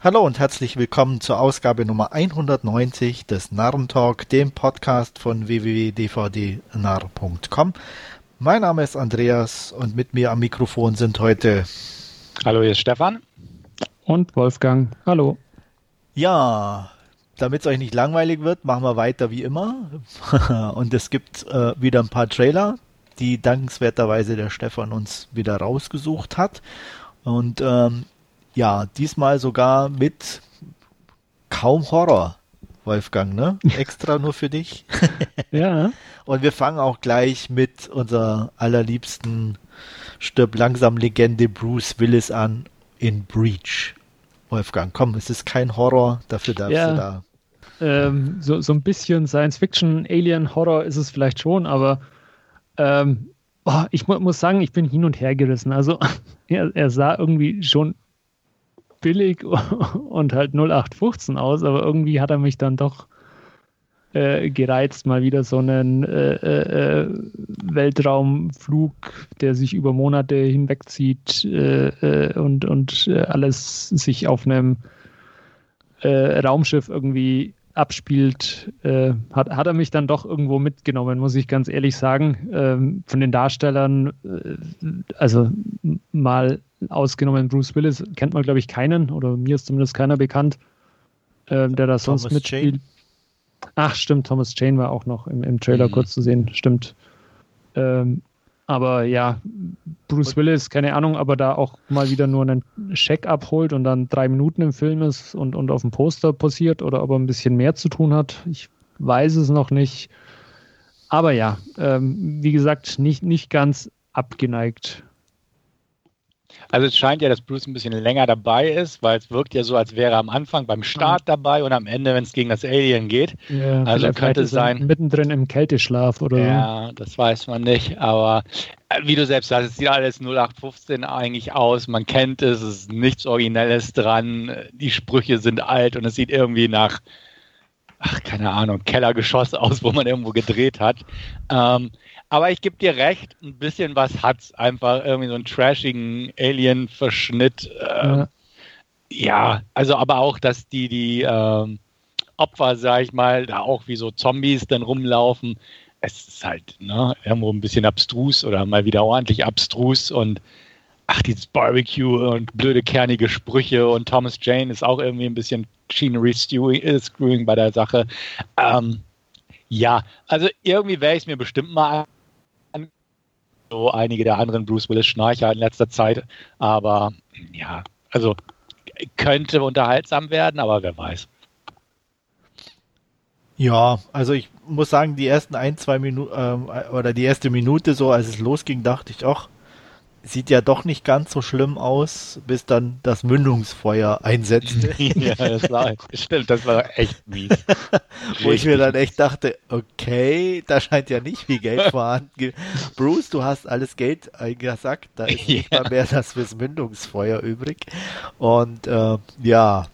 Hallo und herzlich willkommen zur Ausgabe Nummer 190 des Narrentalk, dem Podcast von www.dvdnarr.com. Mein Name ist Andreas und mit mir am Mikrofon sind heute Hallo, hier ist Stefan. Und Wolfgang. Hallo. Ja, damit es euch nicht langweilig wird, machen wir weiter wie immer. und es gibt äh, wieder ein paar Trailer, die dankenswerterweise der Stefan uns wieder rausgesucht hat. Und ähm, ja, diesmal sogar mit kaum Horror, Wolfgang, ne? Extra nur für dich. ja. Und wir fangen auch gleich mit unserer allerliebsten Stirb langsam Legende Bruce Willis an in Breach. Wolfgang, komm, es ist kein Horror, dafür darfst ja. du da. Ähm, so, so ein bisschen Science-Fiction, Alien-Horror ist es vielleicht schon, aber ähm, oh, ich mu muss sagen, ich bin hin und her gerissen. Also er, er sah irgendwie schon billig und halt 0815 aus, aber irgendwie hat er mich dann doch äh, gereizt, mal wieder so einen äh, äh, äh Weltraumflug, der sich über Monate hinwegzieht äh, äh, und, und alles sich auf einem Raumschiff irgendwie abspielt, äh, hat, hat er mich dann doch irgendwo mitgenommen, muss ich ganz ehrlich sagen. Ähm, von den Darstellern, äh, also mal ausgenommen Bruce Willis, kennt man, glaube ich, keinen, oder mir ist zumindest keiner bekannt, äh, der da sonst mitspielt. Jane. Ach, stimmt, Thomas Jane war auch noch im, im Trailer mhm. kurz zu sehen, stimmt. Ähm, aber ja, Bruce Willis, keine Ahnung, aber da auch mal wieder nur einen Scheck abholt und dann drei Minuten im Film ist und, und auf dem Poster passiert oder ob er ein bisschen mehr zu tun hat, ich weiß es noch nicht. Aber ja, ähm, wie gesagt, nicht, nicht ganz abgeneigt also es scheint ja, dass Bruce ein bisschen länger dabei ist, weil es wirkt ja so, als wäre er am Anfang beim Start dabei und am Ende, wenn es gegen das Alien geht. Ja, also könnte es sein. Mittendrin im Kälteschlaf oder Ja, das weiß man nicht. Aber äh, wie du selbst sagst, es sieht alles 0815 eigentlich aus. Man kennt es, es ist nichts Originelles dran. Die Sprüche sind alt und es sieht irgendwie nach, ach, keine Ahnung, Kellergeschoss aus, wo man irgendwo gedreht hat. Ähm, aber ich gebe dir recht, ein bisschen was hat's. Einfach irgendwie so einen trashigen Alien-Verschnitt. Ähm, ja. ja. also aber auch, dass die, die ähm, Opfer, sag ich mal, da auch wie so Zombies dann rumlaufen. Es ist halt ne, irgendwo ein bisschen abstrus oder mal wieder ordentlich abstrus und ach, dieses Barbecue und blöde kernige Sprüche und Thomas Jane ist auch irgendwie ein bisschen Chinery äh, Screwing bei der Sache. Ähm, ja, also irgendwie wäre ich es mir bestimmt mal so einige der anderen Bruce Willis Schnarcher in letzter Zeit. Aber ja, also könnte unterhaltsam werden, aber wer weiß. Ja, also ich muss sagen, die ersten ein, zwei Minuten ähm, oder die erste Minute so, als es losging, dachte ich, ach, sieht ja doch nicht ganz so schlimm aus, bis dann das Mündungsfeuer einsetzte. ja, das war, stimmt, das war echt mies. Wo ich mir dann echt dachte, okay, da scheint ja nicht viel Geld vorhanden. Bruce, du hast alles Geld eingesackt, da ist nicht ja. mal mehr das fürs Mündungsfeuer übrig. Und äh, ja,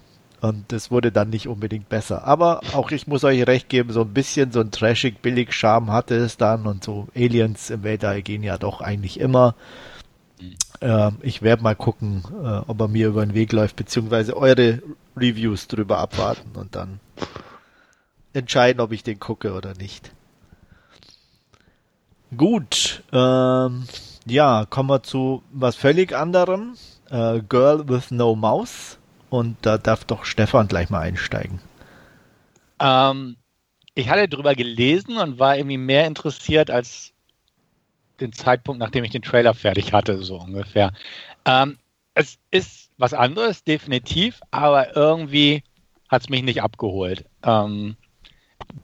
und das wurde dann nicht unbedingt besser. Aber auch ich muss euch recht geben, so ein bisschen so ein trashig billig Charme hatte es dann und so Aliens im Weltall gehen ja doch eigentlich immer. Äh, ich werde mal gucken, äh, ob er mir über den Weg läuft, beziehungsweise eure Reviews drüber abwarten und dann entscheiden, ob ich den gucke oder nicht. Gut, ähm, ja, kommen wir zu was völlig anderem. Äh, Girl with No Mouse. Und da darf doch Stefan gleich mal einsteigen. Ähm, ich hatte drüber gelesen und war irgendwie mehr interessiert als den Zeitpunkt, nachdem ich den Trailer fertig hatte, so ungefähr. Ähm, es ist was anderes, definitiv, aber irgendwie hat es mich nicht abgeholt. Ähm,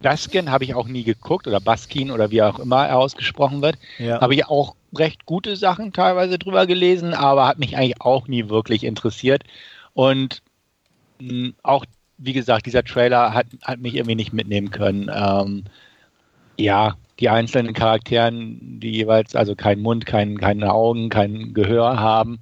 Baskin habe ich auch nie geguckt oder Baskin oder wie auch immer er ausgesprochen wird. Ja. Habe ich auch recht gute Sachen teilweise drüber gelesen, aber hat mich eigentlich auch nie wirklich interessiert. Und mh, hm, auch, wie gesagt, dieser Trailer hat, hat mich irgendwie nicht mitnehmen können. Ähm, ja, die einzelnen Charakteren, die jeweils also keinen Mund, kein, keine Augen, kein Gehör haben.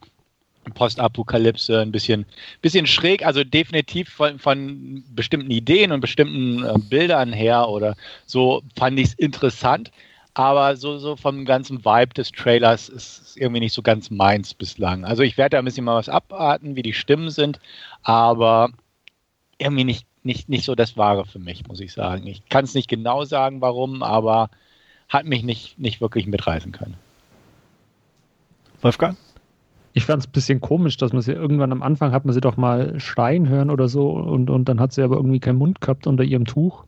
Postapokalypse, ein bisschen, bisschen schräg, also definitiv von, von bestimmten Ideen und bestimmten äh, Bildern her oder so fand ich es interessant. aber so, so vom ganzen Vibe des Trailers ist es irgendwie nicht so ganz meins bislang. Also ich werde da ein bisschen mal was abarten, wie die Stimmen sind, aber irgendwie nicht, nicht, nicht so das Wahre für mich, muss ich sagen. Ich kann es nicht genau sagen, warum, aber hat mich nicht, nicht wirklich mitreißen können. Wolfgang? Ich fand es ein bisschen komisch, dass man sie irgendwann am Anfang hat man sie doch mal schreien hören oder so und, und dann hat sie aber irgendwie keinen Mund gehabt unter ihrem Tuch.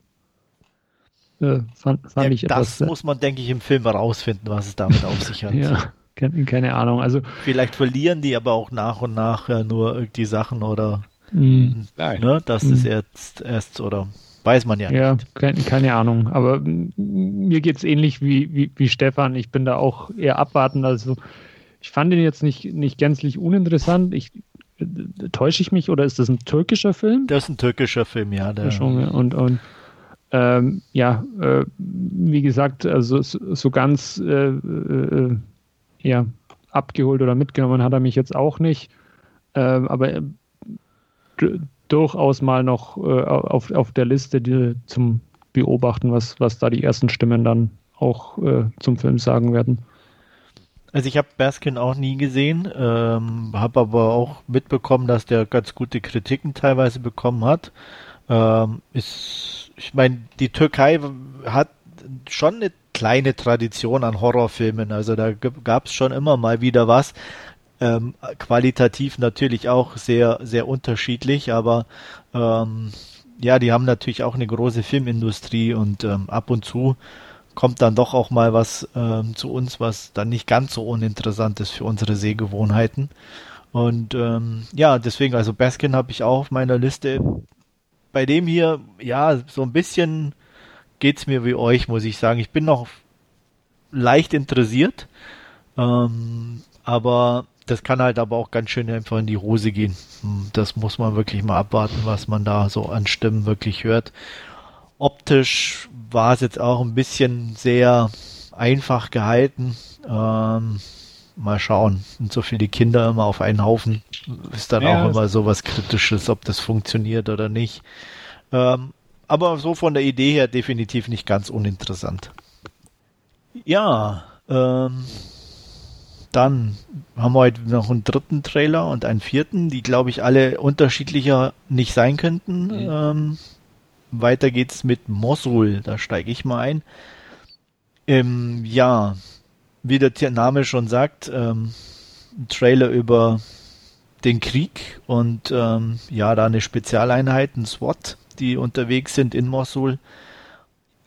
Äh, fand, fand ja, ich das etwas, muss man, denke ich, im Film herausfinden, was es damit auf sich hat. ja, keine, keine, Ahnung. Also vielleicht verlieren die aber auch nach und nach äh, nur die Sachen oder mm, ne, das mm. ist jetzt erst oder weiß man ja, ja nicht. Ja, keine, keine, Ahnung. Aber mir geht es ähnlich wie, wie, wie Stefan. Ich bin da auch eher abwartend. Also ich fand ihn jetzt nicht, nicht gänzlich uninteressant. Ich, äh, täusche ich mich oder ist das ein türkischer Film? Das ist ein türkischer Film, ja. Der, und, und ähm, ja, äh, wie gesagt, also so, so ganz äh, äh, ja, abgeholt oder mitgenommen hat er mich jetzt auch nicht. Ähm, aber äh, durchaus mal noch äh, auf, auf der Liste die, zum Beobachten, was, was da die ersten Stimmen dann auch zum Film sagen werden. Also ich habe Baskin auch nie gesehen, ähm, habe aber auch mitbekommen, dass der ganz gute Kritiken teilweise bekommen hat. Ähm, ist, ich meine, die Türkei hat schon eine kleine Tradition an Horrorfilmen. Also da gab es schon immer mal wieder was. Ähm, qualitativ natürlich auch sehr, sehr unterschiedlich, aber ähm, ja, die haben natürlich auch eine große Filmindustrie und ähm, ab und zu kommt dann doch auch mal was ähm, zu uns, was dann nicht ganz so uninteressant ist für unsere Sehgewohnheiten. Und ähm, ja, deswegen, also Baskin habe ich auch auf meiner Liste. Bei dem hier, ja, so ein bisschen geht's mir wie euch, muss ich sagen. Ich bin noch leicht interessiert, ähm, aber das kann halt aber auch ganz schön einfach in die Hose gehen. Hm, das muss man wirklich mal abwarten, was man da so an Stimmen wirklich hört. Optisch war es jetzt auch ein bisschen sehr einfach gehalten. Ähm, mal schauen. Und so viele Kinder immer auf einen Haufen ist dann ja, auch immer so was Kritisches, ob das funktioniert oder nicht. Ähm, aber so von der Idee her definitiv nicht ganz uninteressant. Ja, ähm, dann haben wir heute noch einen dritten Trailer und einen vierten, die glaube ich alle unterschiedlicher nicht sein könnten. Mhm. Ähm, weiter geht's mit Mosul, da steige ich mal ein. Ähm, ja, wie der Name schon sagt, ähm, ein Trailer über den Krieg und ähm, ja, da eine Spezialeinheit, ein SWAT, die unterwegs sind in Mosul,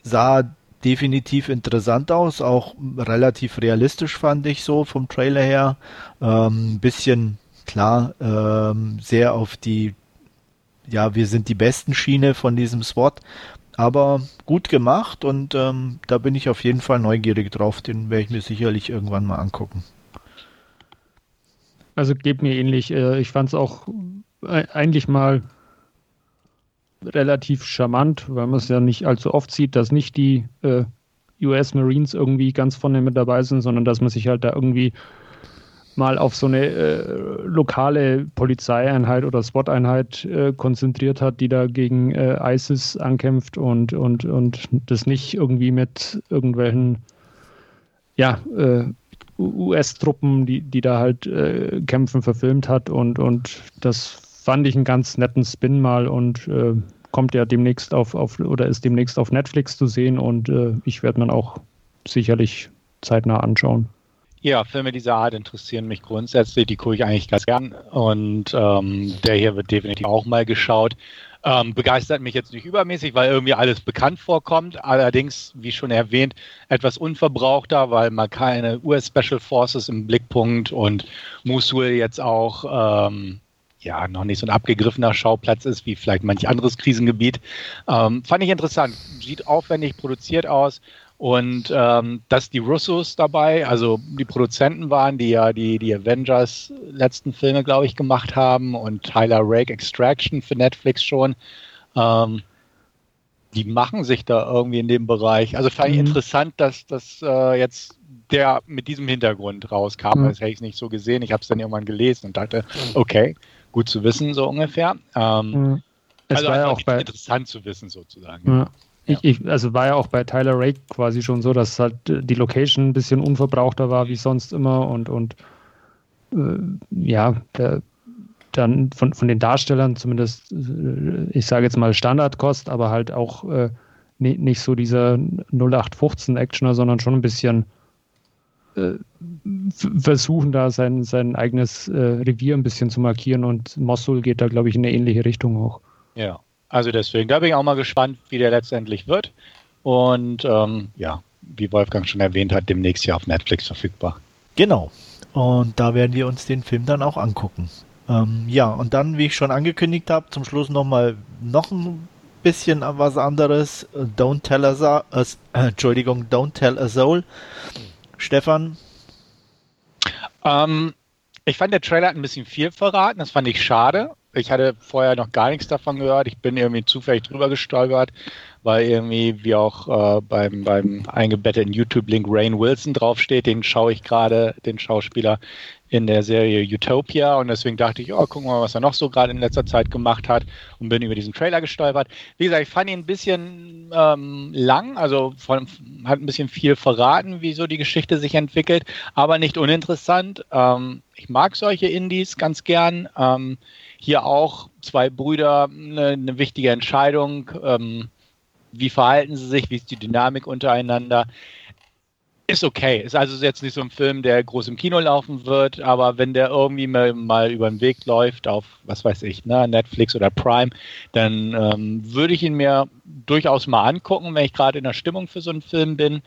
sah definitiv interessant aus, auch relativ realistisch fand ich so vom Trailer her. Ähm, bisschen klar, ähm, sehr auf die ja, wir sind die besten Schiene von diesem SWAT. Aber gut gemacht und ähm, da bin ich auf jeden Fall neugierig drauf. Den werde ich mir sicherlich irgendwann mal angucken. Also geht mir ähnlich. Äh, ich fand es auch äh, eigentlich mal relativ charmant, weil man es ja nicht allzu oft sieht, dass nicht die äh, US Marines irgendwie ganz vorne mit dabei sind, sondern dass man sich halt da irgendwie mal auf so eine äh, lokale Polizeieinheit oder SWAT-Einheit äh, konzentriert hat, die da gegen äh, ISIS ankämpft und, und, und das nicht irgendwie mit irgendwelchen ja, äh, US-Truppen, die, die da halt äh, kämpfen, verfilmt hat und, und das fand ich einen ganz netten Spin mal und kommt ja demnächst auf, auf oder ist demnächst auf Netflix zu sehen und ich werde man auch sicherlich zeitnah anschauen. Ja, Filme dieser Art interessieren mich grundsätzlich. Die gucke ich eigentlich ganz gern. Und ähm, der hier wird definitiv auch mal geschaut. Ähm, begeistert mich jetzt nicht übermäßig, weil irgendwie alles bekannt vorkommt. Allerdings, wie schon erwähnt, etwas unverbrauchter, weil man keine US-Special Forces im Blickpunkt und Mosul jetzt auch ähm, ja noch nicht so ein abgegriffener Schauplatz ist wie vielleicht manch anderes Krisengebiet. Ähm, fand ich interessant. Sieht aufwendig produziert aus. Und ähm, dass die Russos dabei, also die Produzenten waren, die ja die, die Avengers letzten Filme, glaube ich, gemacht haben und Tyler Rake Extraction für Netflix schon. Ähm, die machen sich da irgendwie in dem Bereich. Also fand ich mhm. interessant, dass das äh, jetzt der mit diesem Hintergrund rauskam. Mhm. Das hätte ich nicht so gesehen. Ich habe es dann irgendwann gelesen und dachte, okay, gut zu wissen, so ungefähr. Ähm, mhm. Es also war ja auch bei, interessant zu wissen, sozusagen. Ja. Ich, ich, also war ja auch bei Tyler Rake quasi schon so, dass halt die Location ein bisschen unverbrauchter war wie sonst immer und, und äh, ja, der, dann von, von den Darstellern zumindest, äh, ich sage jetzt mal Standardkost, aber halt auch äh, nicht, nicht so dieser 0815-Actioner, sondern schon ein bisschen äh, versuchen, da sein, sein eigenes äh, Revier ein bisschen zu markieren und Mosul geht da, glaube ich, in eine ähnliche Richtung auch. Ja, also deswegen, da bin ich auch mal gespannt, wie der letztendlich wird. Und ähm, ja, wie Wolfgang schon erwähnt hat, demnächst ja auf Netflix verfügbar. Genau. Und da werden wir uns den Film dann auch angucken. Ähm, ja, und dann, wie ich schon angekündigt habe, zum Schluss nochmal noch ein bisschen was anderes. Don't tell us, a, äh, Entschuldigung, Don't tell a soul. Stefan? Ähm, ich fand, der Trailer hat ein bisschen viel verraten. Das fand ich schade. Ich hatte vorher noch gar nichts davon gehört. Ich bin irgendwie zufällig drüber gestolpert, weil irgendwie, wie auch äh, beim, beim eingebetteten YouTube-Link Rain Wilson draufsteht, den schaue ich gerade, den Schauspieler in der Serie Utopia und deswegen dachte ich, oh, gucken wir mal, was er noch so gerade in letzter Zeit gemacht hat und bin über diesen Trailer gestolpert. Wie gesagt, ich fand ihn ein bisschen ähm, lang, also von, hat ein bisschen viel verraten, wie so die Geschichte sich entwickelt, aber nicht uninteressant. Ähm, ich mag solche Indies ganz gern. Ähm, hier auch zwei Brüder, eine, eine wichtige Entscheidung. Ähm, wie verhalten sie sich? Wie ist die Dynamik untereinander? ist okay. Ist also jetzt nicht so ein Film, der groß im Kino laufen wird, aber wenn der irgendwie mal, mal über den Weg läuft auf, was weiß ich, ne, Netflix oder Prime, dann ähm, würde ich ihn mir durchaus mal angucken, wenn ich gerade in der Stimmung für so einen Film bin.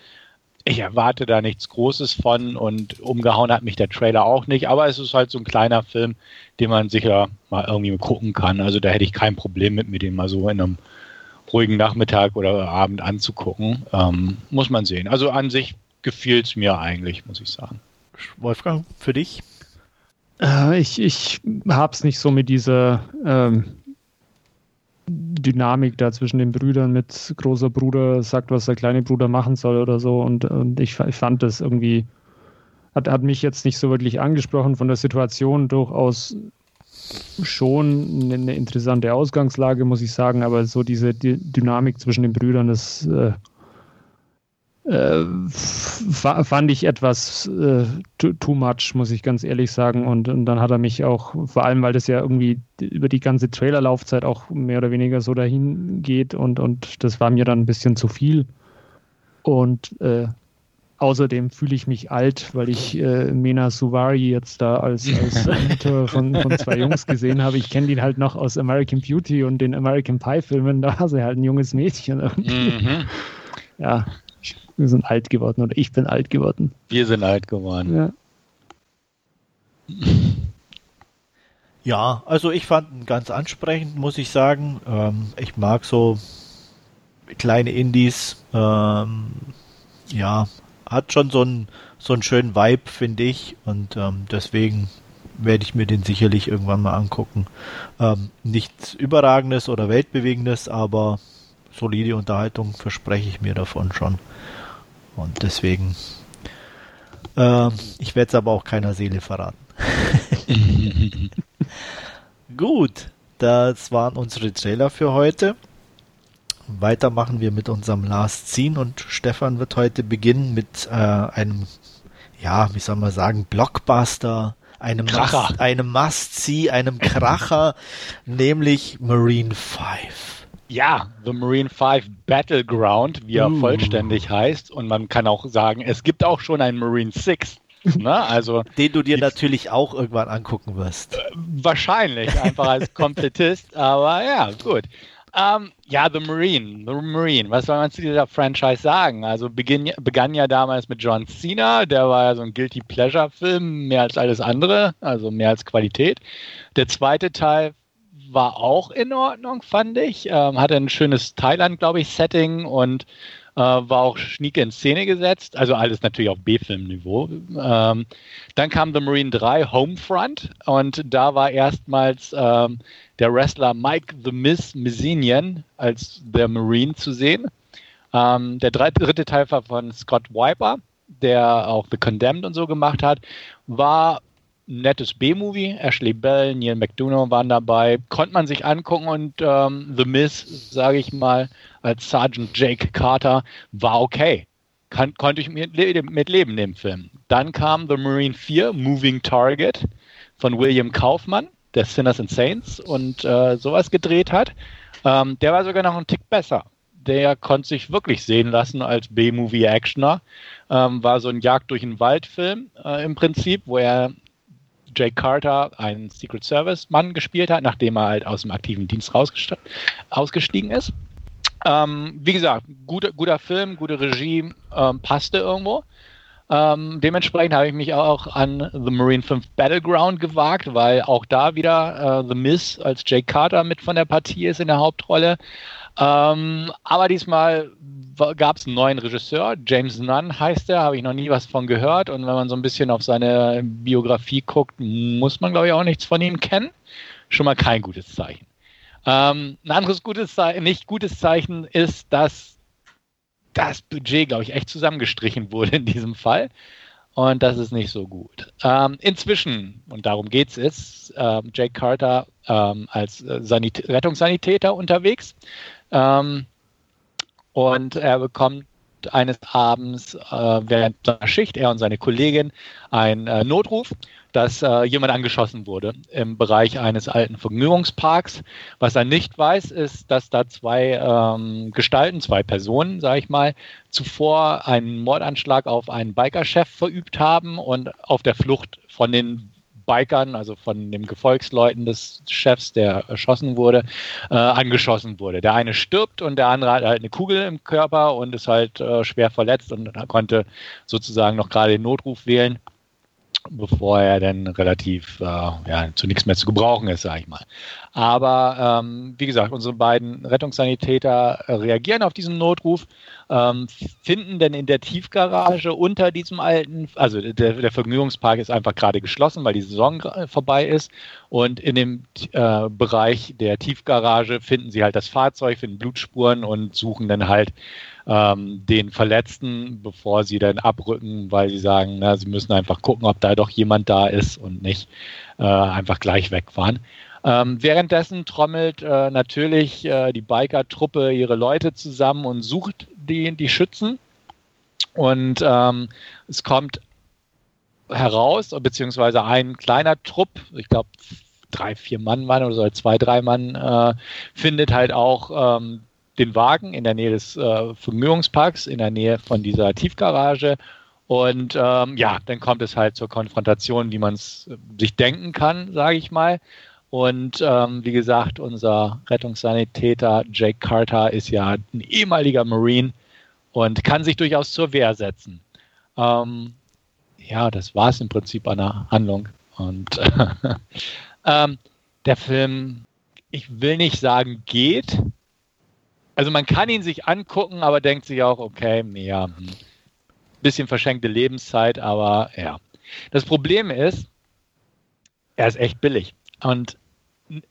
Ich erwarte da nichts Großes von und umgehauen hat mich der Trailer auch nicht, aber es ist halt so ein kleiner Film, den man sicher mal irgendwie gucken kann. Also da hätte ich kein Problem mit, mir den mal so in einem ruhigen Nachmittag oder Abend anzugucken. Ähm, muss man sehen. Also an sich gefiel es mir eigentlich, muss ich sagen. Wolfgang, für dich? Äh, ich ich habe es nicht so mit dieser ähm, Dynamik da zwischen den Brüdern mit großer Bruder sagt, was der kleine Bruder machen soll oder so. Und, und ich, ich fand das irgendwie, hat, hat mich jetzt nicht so wirklich angesprochen von der Situation durchaus schon eine interessante Ausgangslage, muss ich sagen, aber so diese Dynamik zwischen den Brüdern, das äh, äh, fand ich etwas äh, too, too, much, muss ich ganz ehrlich sagen. Und, und, dann hat er mich auch, vor allem weil das ja irgendwie über die ganze Trailerlaufzeit auch mehr oder weniger so dahin geht und, und das war mir dann ein bisschen zu viel. Und äh, außerdem fühle ich mich alt, weil ich äh, Mena Suvari jetzt da als, als Mentor von, von zwei Jungs gesehen habe. Ich kenne ihn halt noch aus American Beauty und den American Pie Filmen, da war sie halt ein junges Mädchen. Mhm. Ja, wir sind alt geworden oder ich bin alt geworden. Wir sind alt geworden. Ja. Ja, also ich fand ihn ganz ansprechend, muss ich sagen. Ähm, ich mag so kleine Indies. Ähm, ja, hat schon so einen so einen schönen Vibe, finde ich. Und ähm, deswegen werde ich mir den sicherlich irgendwann mal angucken. Ähm, nichts Überragendes oder Weltbewegendes, aber solide Unterhaltung verspreche ich mir davon schon. Und deswegen, äh, ich werde es aber auch keiner Seele verraten. Gut, das waren unsere Trailer für heute. Weiter machen wir mit unserem Last Scene und Stefan wird heute beginnen mit äh, einem, ja, wie soll man sagen, Blockbuster, einem Kracher. Must, einem Must-See, einem Kracher, nämlich Marine 5. Ja, The Marine 5 Battleground, wie er uh. vollständig heißt. Und man kann auch sagen, es gibt auch schon einen Marine 6. Ne? Also, Den du dir natürlich auch irgendwann angucken wirst. Äh, wahrscheinlich, einfach als Komplettist, aber ja, gut. Ähm, ja, The Marine, The Marine, was soll man zu dieser Franchise sagen? Also beginn, begann ja damals mit John Cena, der war ja so ein Guilty Pleasure-Film, mehr als alles andere, also mehr als Qualität. Der zweite Teil war auch in Ordnung, fand ich. Ähm, hatte ein schönes Thailand, glaube ich, Setting und äh, war auch schnieke in Szene gesetzt. Also alles natürlich auf B-Film-Niveau. Ähm, dann kam The Marine 3 Homefront und da war erstmals ähm, der Wrestler Mike The Miss Messinian als der Marine zu sehen. Ähm, der dritte Teil war von Scott Wiper, der auch The Condemned und so gemacht hat, war nettes B-Movie. Ashley Bell, Neil McDonough waren dabei. Konnte man sich angucken und ähm, The Miss, sage ich mal, als Sergeant Jake Carter war okay. Kann, konnte ich mit, mit leben, dem Film. Dann kam The Marine 4, Moving Target von William Kaufmann, der Sinners and Saints und äh, sowas gedreht hat. Ähm, der war sogar noch einen Tick besser. Der konnte sich wirklich sehen lassen als B-Movie-Actioner. Ähm, war so ein Jagd durch den Wald-Film äh, im Prinzip, wo er Jake Carter einen Secret Service-Mann gespielt hat, nachdem er halt aus dem aktiven Dienst ausgestiegen ist. Ähm, wie gesagt, guter, guter Film, gute Regie, ähm, passte irgendwo. Ähm, dementsprechend habe ich mich auch an The Marine 5 Battleground gewagt, weil auch da wieder äh, The Miss als Jake Carter mit von der Partie ist in der Hauptrolle. Ähm, aber diesmal gab es einen neuen Regisseur, James Nunn heißt er, habe ich noch nie was von gehört. Und wenn man so ein bisschen auf seine Biografie guckt, muss man, glaube ich, auch nichts von ihm kennen. Schon mal kein gutes Zeichen. Ähm, ein anderes gutes Zeichen, nicht gutes Zeichen ist, dass das Budget, glaube ich, echt zusammengestrichen wurde in diesem Fall. Und das ist nicht so gut. Ähm, inzwischen, und darum geht es, ist ähm, Jake Carter ähm, als äh, Sanit Rettungssanitäter unterwegs. Ähm, und er bekommt eines Abends äh, während seiner Schicht, er und seine Kollegin, einen äh, Notruf dass äh, jemand angeschossen wurde im Bereich eines alten Vergnügungsparks. Was er nicht weiß, ist, dass da zwei ähm, Gestalten, zwei Personen, sage ich mal, zuvor einen Mordanschlag auf einen Bikerchef verübt haben und auf der Flucht von den Bikern, also von den Gefolgsleuten des Chefs, der erschossen wurde, äh, angeschossen wurde. Der eine stirbt und der andere hat halt eine Kugel im Körper und ist halt äh, schwer verletzt und konnte sozusagen noch gerade den Notruf wählen bevor er dann relativ äh, ja, zu nichts mehr zu gebrauchen ist, sage ich mal. Aber ähm, wie gesagt, unsere beiden Rettungssanitäter reagieren auf diesen Notruf, ähm, finden denn in der Tiefgarage unter diesem alten, also der, der Vergnügungspark ist einfach gerade geschlossen, weil die Saison vorbei ist. Und in dem äh, Bereich der Tiefgarage finden sie halt das Fahrzeug, finden Blutspuren und suchen dann halt ähm, den Verletzten, bevor sie dann abrücken, weil sie sagen, na, sie müssen einfach gucken, ob da doch jemand da ist und nicht äh, einfach gleich wegfahren. Ähm, währenddessen trommelt äh, natürlich äh, die Biker-Truppe ihre Leute zusammen und sucht die, die Schützen. Und ähm, es kommt heraus, beziehungsweise ein kleiner Trupp, ich glaube drei, vier Mann waren oder so, zwei, drei Mann, äh, findet halt auch ähm, den Wagen in der Nähe des äh, Vergnügungsparks, in der Nähe von dieser Tiefgarage. Und ähm, ja, dann kommt es halt zur Konfrontation, wie man es äh, sich denken kann, sage ich mal. Und ähm, wie gesagt, unser Rettungssanitäter Jake Carter ist ja ein ehemaliger Marine und kann sich durchaus zur Wehr setzen. Ähm, ja, das war es im Prinzip an der Handlung. Und ähm, der Film, ich will nicht sagen geht, also man kann ihn sich angucken, aber denkt sich auch, okay, ja, hm, bisschen verschenkte Lebenszeit, aber ja. Das Problem ist, er ist echt billig. Und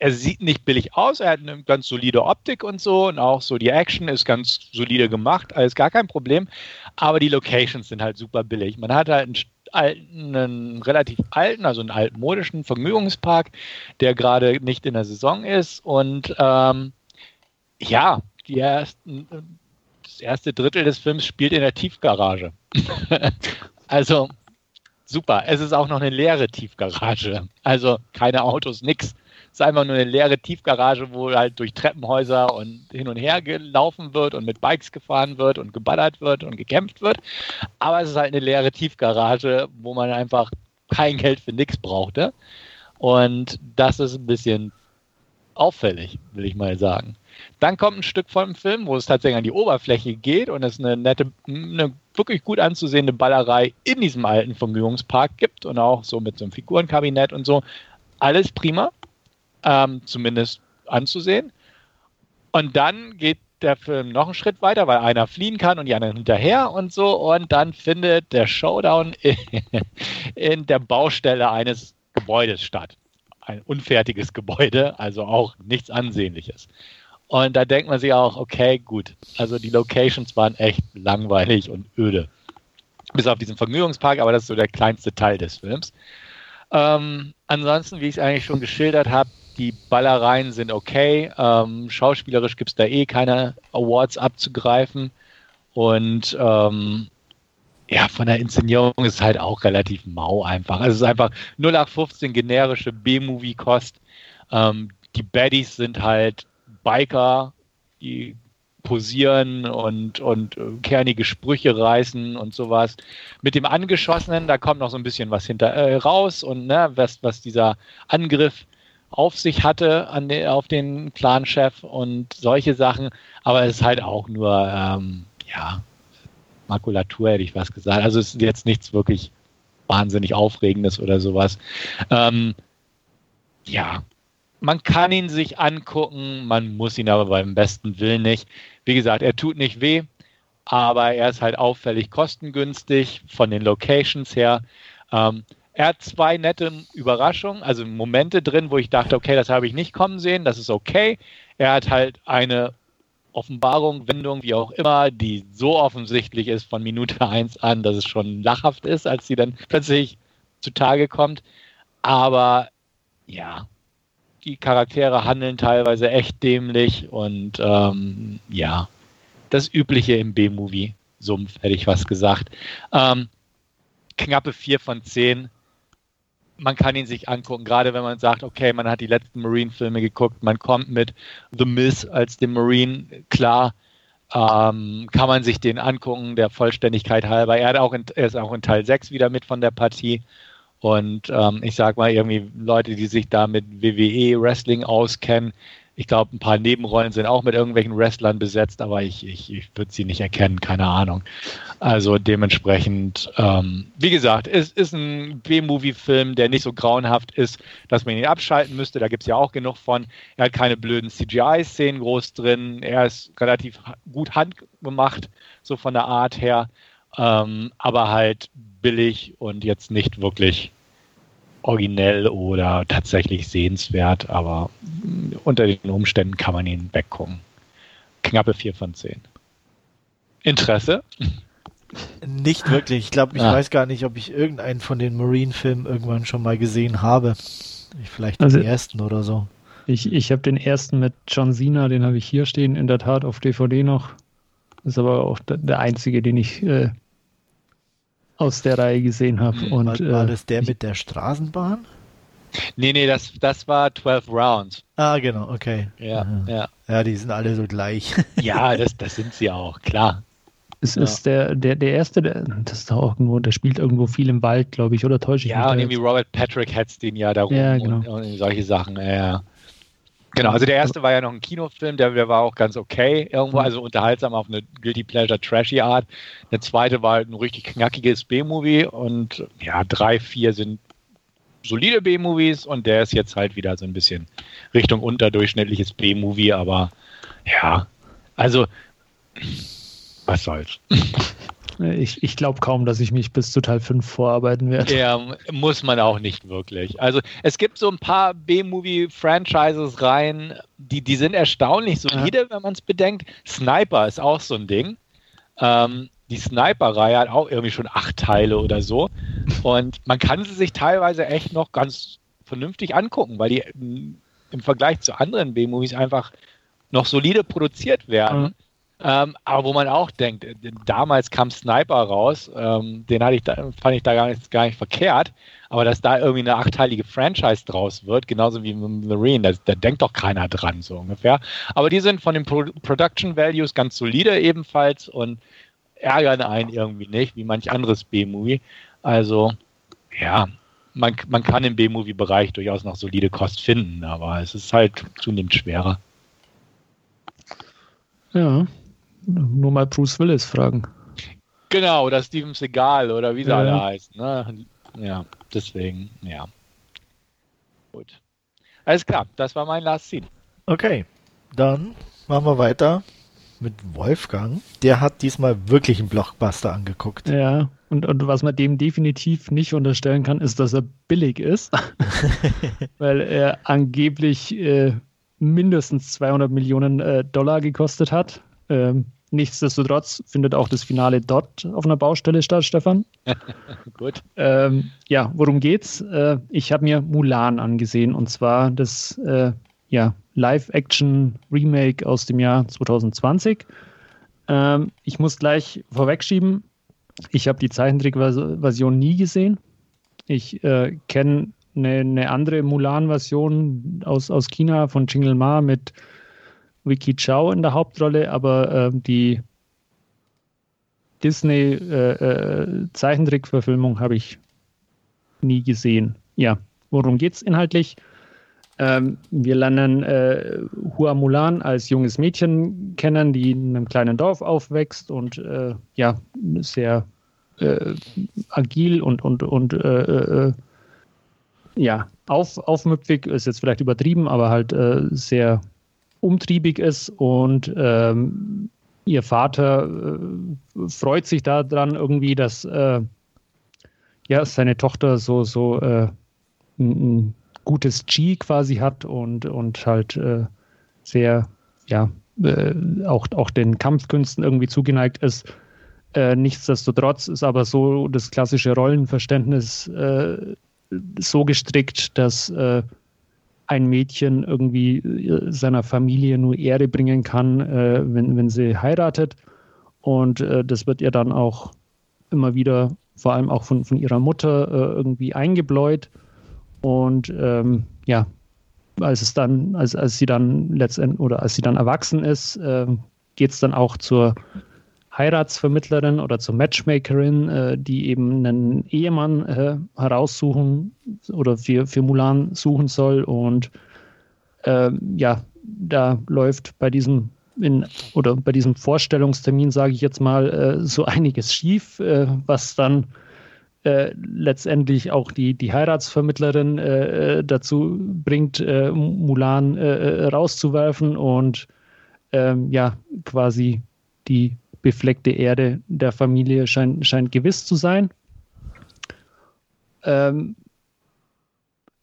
er sieht nicht billig aus, er hat eine ganz solide Optik und so und auch so die Action ist ganz solide gemacht, alles gar kein Problem, aber die Locations sind halt super billig. Man hat halt einen, alten, einen relativ alten, also einen altmodischen Vergnügungspark, der gerade nicht in der Saison ist und ähm, ja, die ersten, das erste Drittel des Films spielt in der Tiefgarage. also super. Es ist auch noch eine leere Tiefgarage. Also keine Autos, nix. Es ist einfach nur eine leere Tiefgarage, wo halt durch Treppenhäuser und hin und her gelaufen wird und mit Bikes gefahren wird und geballert wird und gekämpft wird. Aber es ist halt eine leere Tiefgarage, wo man einfach kein Geld für nichts brauchte. Und das ist ein bisschen auffällig, will ich mal sagen. Dann kommt ein Stück vom Film, wo es tatsächlich an die Oberfläche geht und es eine nette, eine wirklich gut anzusehende Ballerei in diesem alten Vergnügungspark gibt und auch so mit so einem Figurenkabinett und so. Alles prima, ähm, zumindest anzusehen. Und dann geht der Film noch einen Schritt weiter, weil einer fliehen kann und die anderen hinterher und so. Und dann findet der Showdown in, in der Baustelle eines Gebäudes statt. Ein unfertiges Gebäude, also auch nichts Ansehnliches. Und da denkt man sich auch, okay, gut. Also die Locations waren echt langweilig und öde. Bis auf diesen Vergnügungspark, aber das ist so der kleinste Teil des Films. Ähm, ansonsten, wie ich es eigentlich schon geschildert habe, die Ballereien sind okay. Ähm, schauspielerisch gibt es da eh keine Awards abzugreifen. Und ähm, ja, von der Inszenierung ist es halt auch relativ mau einfach. Also es ist einfach 0815 generische B-Movie-Kost. Ähm, die Baddies sind halt Biker, die posieren und, und äh, kernige Sprüche reißen und sowas. Mit dem Angeschossenen, da kommt noch so ein bisschen was hinter äh, raus und ne, was, was dieser Angriff auf sich hatte an den, auf den Clan-Chef und solche Sachen. Aber es ist halt auch nur, ähm, ja, Makulatur hätte ich was gesagt. Also es ist jetzt nichts wirklich wahnsinnig Aufregendes oder sowas. Ähm, ja, man kann ihn sich angucken, man muss ihn aber beim besten Willen nicht. Wie gesagt, er tut nicht weh, aber er ist halt auffällig kostengünstig von den Locations her. Ähm, er hat zwei nette Überraschungen, also Momente drin, wo ich dachte, okay, das habe ich nicht kommen sehen, das ist okay. Er hat halt eine Offenbarung, Wendung, wie auch immer, die so offensichtlich ist von Minute 1 an, dass es schon lachhaft ist, als sie dann plötzlich zutage kommt. Aber ja, die Charaktere handeln teilweise echt dämlich und ähm, ja, das Übliche im B-Movie-Sumpf, hätte ich was gesagt. Ähm, knappe 4 von 10 man kann ihn sich angucken, gerade wenn man sagt, okay, man hat die letzten Marine-Filme geguckt, man kommt mit The Miss als dem Marine klar, ähm, kann man sich den angucken, der Vollständigkeit halber. Er, hat auch in, er ist auch in Teil 6 wieder mit von der Partie. Und ähm, ich sag mal, irgendwie Leute, die sich da mit WWE Wrestling auskennen, ich glaube, ein paar Nebenrollen sind auch mit irgendwelchen Wrestlern besetzt, aber ich, ich, ich würde sie nicht erkennen, keine Ahnung. Also dementsprechend, ähm, wie gesagt, es ist ein B-Movie-Film, der nicht so grauenhaft ist, dass man ihn abschalten müsste. Da gibt es ja auch genug von. Er hat keine blöden CGI-Szenen groß drin. Er ist relativ gut handgemacht, so von der Art her. Ähm, aber halt billig und jetzt nicht wirklich originell oder tatsächlich sehenswert, aber unter den Umständen kann man ihn weggucken. Knappe 4 von 10. Interesse? Nicht wirklich. Ich glaube, ich ah. weiß gar nicht, ob ich irgendeinen von den Marine-Filmen irgendwann schon mal gesehen habe. Vielleicht also, den ersten oder so. Ich, ich habe den ersten mit John Cena, den habe ich hier stehen, in der Tat auf DVD noch. Ist aber auch der einzige, den ich äh, aus der Reihe gesehen habe. Hm, und, war, war äh, das der mit der Straßenbahn? Nee, nee, das, das war 12 Rounds. Ah, genau, okay. Ja, ja. Ja, die sind alle so gleich. ja, das, das sind sie auch, klar. Es ja. ist der, der, der erste, der, das ist auch irgendwo, der spielt irgendwo viel im Wald, glaube ich, oder täusche ich ja, mich? Ja, und irgendwie Robert Patrick hetzt den ja darum ja, genau. und, und solche Sachen, ja. Genau, also der erste war ja noch ein Kinofilm, der, der war auch ganz okay irgendwo, mhm. also unterhaltsam auf eine Guilty Pleasure Trashy Art. Der zweite war halt ein richtig knackiges B-Movie und ja, drei, vier sind solide B-Movies und der ist jetzt halt wieder so ein bisschen Richtung unterdurchschnittliches B-Movie, aber ja, also was soll's. Ich, ich glaube kaum, dass ich mich bis zu Teil 5 vorarbeiten werde. Ja, muss man auch nicht wirklich. Also es gibt so ein paar B-Movie-Franchises rein, die, die sind erstaunlich solide, ja. wenn man es bedenkt. Sniper ist auch so ein Ding. Ähm, die Sniper-Reihe hat auch irgendwie schon acht Teile oder so. Und man kann sie sich teilweise echt noch ganz vernünftig angucken, weil die im Vergleich zu anderen B-Movies einfach noch solide produziert werden. Mhm. Ähm, aber wo man auch denkt, äh, damals kam Sniper raus, ähm, den hatte ich da, fand ich da gar nicht, gar nicht verkehrt, aber dass da irgendwie eine achteilige Franchise draus wird, genauso wie Marine, da, da denkt doch keiner dran, so ungefähr. Aber die sind von den Pro Production Values ganz solide ebenfalls und ärgern einen irgendwie nicht, wie manch anderes B-Movie. Also, ja, man, man kann im B-Movie-Bereich durchaus noch solide Kost finden, aber es ist halt zunehmend schwerer. Ja, nur mal Bruce Willis fragen. Genau, oder Steven Seagal oder wie sie ja. alle heißen. Ne? Ja, deswegen, ja. Gut. Alles klar, das war mein Last Scene. Okay, dann machen wir weiter mit Wolfgang. Der hat diesmal wirklich einen Blockbuster angeguckt. Ja, und, und was man dem definitiv nicht unterstellen kann, ist, dass er billig ist, weil er angeblich äh, mindestens 200 Millionen äh, Dollar gekostet hat. Ähm, nichtsdestotrotz findet auch das Finale dort auf einer Baustelle statt, Stefan. Gut. Ähm, ja, worum geht's? Äh, ich habe mir Mulan angesehen und zwar das äh, ja, Live-Action-Remake aus dem Jahr 2020. Ähm, ich muss gleich vorwegschieben, ich habe die Zeichentrickversion nie gesehen. Ich äh, kenne eine, eine, andere Mulan-Version aus, aus China von Jingle Ma mit Vicky Chow in der Hauptrolle, aber äh, die Disney-Zeichentrickverfilmung äh, äh, habe ich nie gesehen. Ja, worum geht es inhaltlich? Ähm, wir lernen äh, Hua Mulan als junges Mädchen kennen, die in einem kleinen Dorf aufwächst und äh, ja, sehr äh, agil und, und, und äh, äh, ja, auf, aufmüpfig ist jetzt vielleicht übertrieben, aber halt äh, sehr umtriebig ist und ähm, ihr Vater freut sich daran irgendwie, dass ja, seine Tochter so, so ein gutes G quasi hat und, und halt äh, sehr, ja, äh, auch, auch den Kampfkünsten irgendwie zugeneigt ist. Äh, nichtsdestotrotz ist aber so das klassische Rollenverständnis äh, so gestrickt, dass äh, ein Mädchen irgendwie äh, seiner Familie nur Ehre bringen kann, wenn, wenn sie heiratet. Und das wird ihr dann auch immer wieder, vor allem auch von, von ihrer Mutter, irgendwie eingebläut. Und ähm, ja, als es dann, als, als sie dann letztendlich oder als sie dann erwachsen ist, äh, geht es dann auch zur Heiratsvermittlerin oder zur Matchmakerin, äh, die eben einen Ehemann äh, heraussuchen oder für, für Mulan suchen soll. Und ähm, ja, da läuft bei diesem in, oder bei diesem Vorstellungstermin, sage ich jetzt mal, äh, so einiges schief, äh, was dann äh, letztendlich auch die, die Heiratsvermittlerin äh, dazu bringt, äh, Mulan äh, rauszuwerfen und ähm, ja, quasi die befleckte Erde der Familie scheint, scheint gewiss zu sein. Ähm,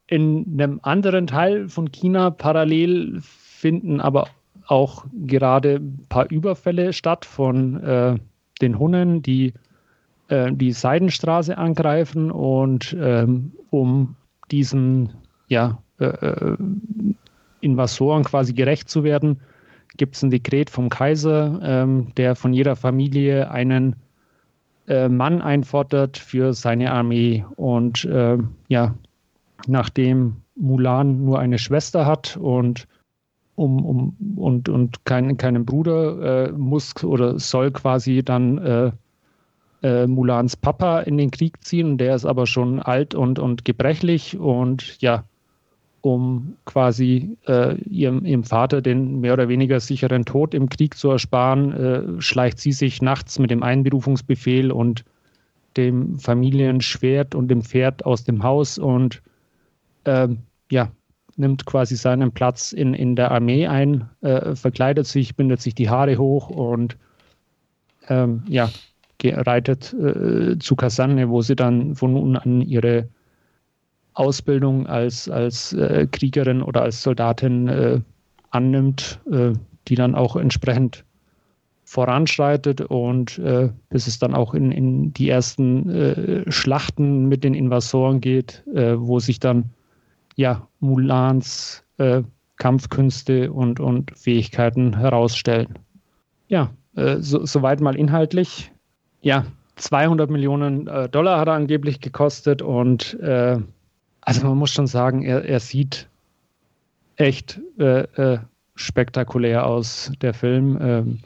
in einem anderen Teil von China parallel finden aber auch gerade ein paar Überfälle statt von äh, den Hunnen, die äh, die Seidenstraße angreifen und ähm, um diesen ja, äh, äh, Invasoren quasi gerecht zu werden, gibt es ein Dekret vom Kaiser, ähm, der von jeder Familie einen äh, Mann einfordert für seine Armee. Und äh, ja, nachdem Mulan nur eine Schwester hat und um, um und, und kein, keinen Bruder äh, muss oder soll quasi dann äh, äh, Mulans Papa in den Krieg ziehen. Der ist aber schon alt und, und gebrechlich und ja, um quasi äh, ihrem, ihrem, Vater den mehr oder weniger sicheren Tod im Krieg zu ersparen, äh, schleicht sie sich nachts mit dem Einberufungsbefehl und dem Familienschwert und dem Pferd aus dem Haus und äh, ja, nimmt quasi seinen Platz in, in der Armee ein, äh, verkleidet sich, bindet sich die Haare hoch und ähm, ja, reitet äh, zu Kasanne, wo sie dann von nun an ihre Ausbildung als, als äh, Kriegerin oder als Soldatin äh, annimmt, äh, die dann auch entsprechend voranschreitet und äh, bis es dann auch in, in die ersten äh, Schlachten mit den Invasoren geht, wo sich dann ja Mulans Kampfkünste und, und Fähigkeiten herausstellen. Ja, so, soweit mal inhaltlich ja, 200 Millionen äh, Dollar hat er angeblich gekostet und äh, also man muss schon sagen, er, er sieht echt äh, äh spektakulär aus, der Film. Ähm,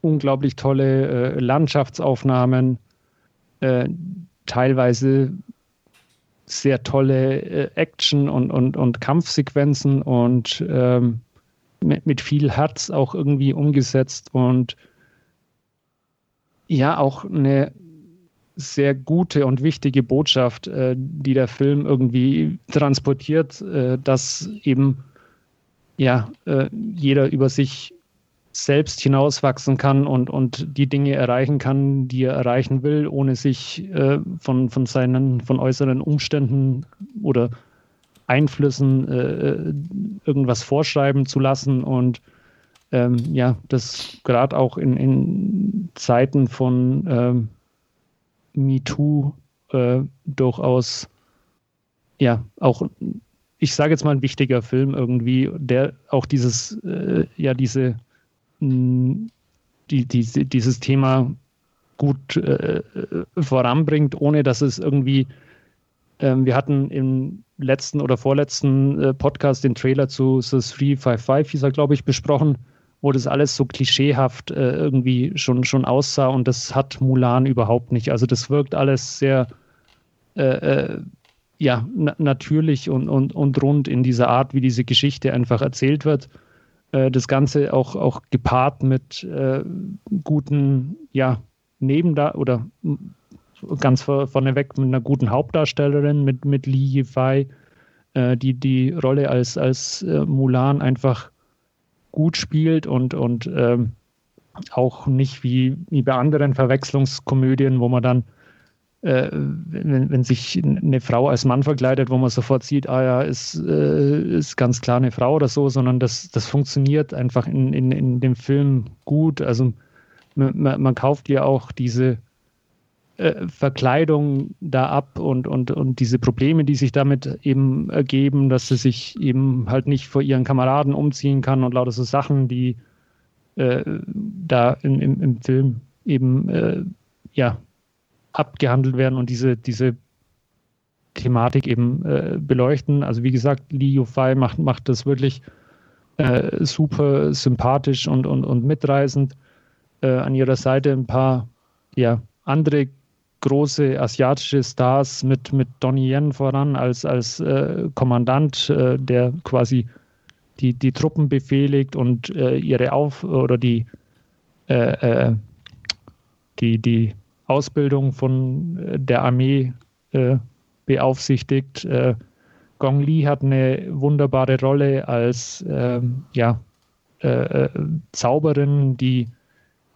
unglaublich tolle äh, Landschaftsaufnahmen, äh, teilweise sehr tolle Action- und, und, und Kampfsequenzen und ähm, mit, mit viel Herz auch irgendwie umgesetzt und ja auch eine sehr gute und wichtige Botschaft, äh, die der Film irgendwie transportiert, äh, dass eben ja äh, jeder über sich selbst hinauswachsen kann und, und die Dinge erreichen kann, die er erreichen will, ohne sich äh, von, von seinen, von äußeren Umständen oder Einflüssen äh, irgendwas vorschreiben zu lassen. Und ähm, ja, das gerade auch in, in Zeiten von ähm, MeToo äh, durchaus, ja, auch, ich sage jetzt mal ein wichtiger Film irgendwie, der auch dieses, äh, ja, diese, mh, die, die, dieses Thema gut äh, voranbringt, ohne dass es irgendwie, ähm, wir hatten im letzten oder vorletzten äh, Podcast den Trailer zu The 355, hieß er, glaube ich, besprochen wo das alles so klischeehaft äh, irgendwie schon, schon aussah und das hat Mulan überhaupt nicht. Also das wirkt alles sehr äh, äh, ja, na natürlich und, und, und rund in dieser Art, wie diese Geschichte einfach erzählt wird. Äh, das Ganze auch, auch gepaart mit äh, guten, ja, Nebenda oder ganz vorneweg mit einer guten Hauptdarstellerin, mit, mit Li Yifei, die die Rolle als, als Mulan einfach gut spielt und, und ähm, auch nicht wie, wie bei anderen Verwechslungskomödien, wo man dann, äh, wenn, wenn sich eine Frau als Mann verkleidet, wo man sofort sieht, ah ja, ist, äh, ist ganz klar eine Frau oder so, sondern das, das funktioniert einfach in, in, in dem Film gut. Also man, man kauft ja auch diese äh, Verkleidung da ab und, und, und diese Probleme, die sich damit eben ergeben, dass sie sich eben halt nicht vor ihren Kameraden umziehen kann und lauter so Sachen, die äh, da im, im, im, Film eben äh, ja abgehandelt werden und diese, diese Thematik eben äh, beleuchten. Also wie gesagt, Li Yufei macht, macht das wirklich äh, super sympathisch und, und, und mitreißend. An ihrer Seite ein paar ja, andere große asiatische Stars mit, mit Donnie Yen voran als, als äh, Kommandant, äh, der quasi die, die Truppen befehligt und äh, ihre Auf- oder die, äh, äh, die, die Ausbildung von äh, der Armee beaufsichtigt. Gong Li hat eine wunderbare Rolle als ähm, ja, Zauberin, die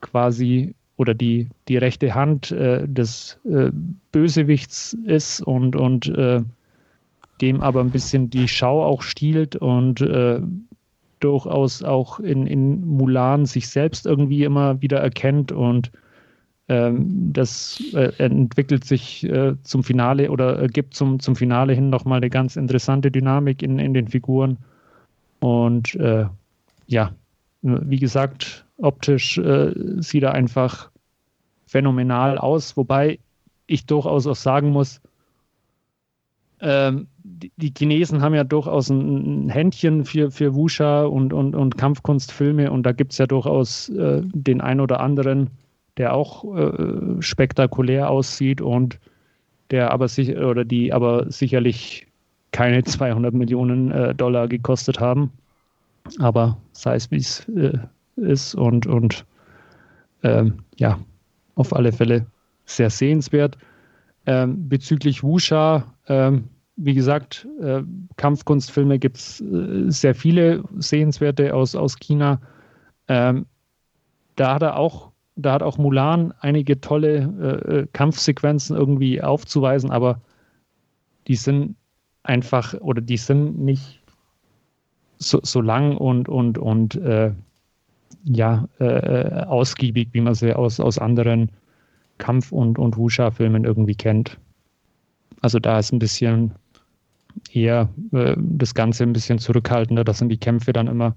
quasi oder die, die rechte Hand äh, des äh, Bösewichts ist und, und äh, dem aber ein bisschen die Schau auch stiehlt und äh, durchaus auch in, in Mulan sich selbst irgendwie immer wieder erkennt und ähm, das äh, entwickelt sich äh, zum Finale oder gibt zum, zum Finale hin nochmal eine ganz interessante Dynamik in, in den Figuren. Und ja, wie gesagt, optisch äh, sieht er einfach phänomenal aus, wobei ich durchaus auch sagen muss, ähm, die, die, Chinesen haben ja durchaus ein, ein Händchen für, für Wusha und, und, und Kampfkunstfilme und da gibt es ja durchaus äh, den ein oder anderen, der auch äh, spektakulär aussieht und der aber sich oder die aber sicherlich keine 200 Millionen äh, Dollar gekostet haben. Aber sei es wie es äh, ist und, und ähm, ja, auf alle Fälle sehr sehenswert. Ähm, bezüglich Wusha, ähm, wie gesagt, äh, Kampfkunstfilme gibt es äh, sehr viele sehenswerte aus, aus China. Ähm, da hat er auch, da hat auch Mulan einige tolle äh, äh Kampfsequenzen irgendwie aufzuweisen, aber die sind einfach oder die sind nicht so, so lang und, und, und äh, ja, äh, ausgiebig, wie man sie aus, aus anderen Kampf- und, und Wusha-Filmen irgendwie kennt. Also da ist ein bisschen eher äh, das Ganze ein bisschen zurückhaltender. Da sind die Kämpfe dann immer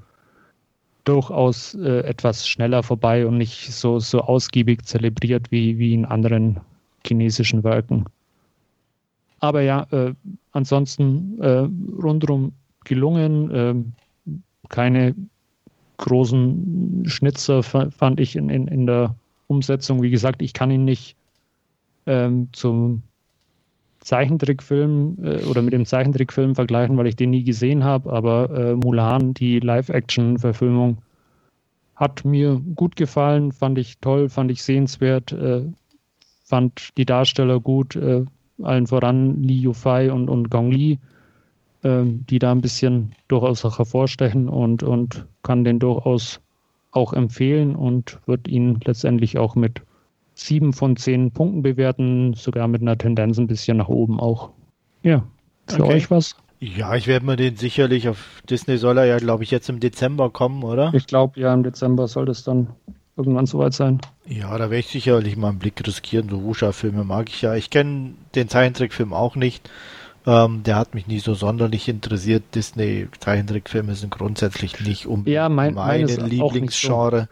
durchaus äh, etwas schneller vorbei und nicht so, so ausgiebig zelebriert wie, wie in anderen chinesischen Werken. Aber ja, äh, ansonsten äh, rundum gelungen. Ähm, keine großen Schnitzer fand ich in, in, in der Umsetzung. Wie gesagt, ich kann ihn nicht ähm, zum Zeichentrickfilm äh, oder mit dem Zeichentrickfilm vergleichen, weil ich den nie gesehen habe, aber äh, Mulan, die Live-Action-Verfilmung, hat mir gut gefallen, fand ich toll, fand ich sehenswert, äh, fand die Darsteller gut, äh, allen voran Li Yufei und, und Gong Li die da ein bisschen durchaus auch hervorstechen und, und kann den durchaus auch empfehlen und wird ihn letztendlich auch mit sieben von zehn Punkten bewerten, sogar mit einer Tendenz ein bisschen nach oben auch. Ja, für okay. euch was? Ja, ich werde mir den sicherlich auf Disney soll er ja, glaube ich, jetzt im Dezember kommen, oder? Ich glaube, ja, im Dezember soll das dann irgendwann soweit sein. Ja, da werde ich sicherlich mal einen Blick riskieren. So Wusha-Filme mag ich ja. Ich kenne den Zeichentrickfilm auch nicht. Ähm, der hat mich nie so sonderlich interessiert. Disney-Zeichentrickfilme sind grundsätzlich nicht um ja, mein, meine Lieblingsgenre.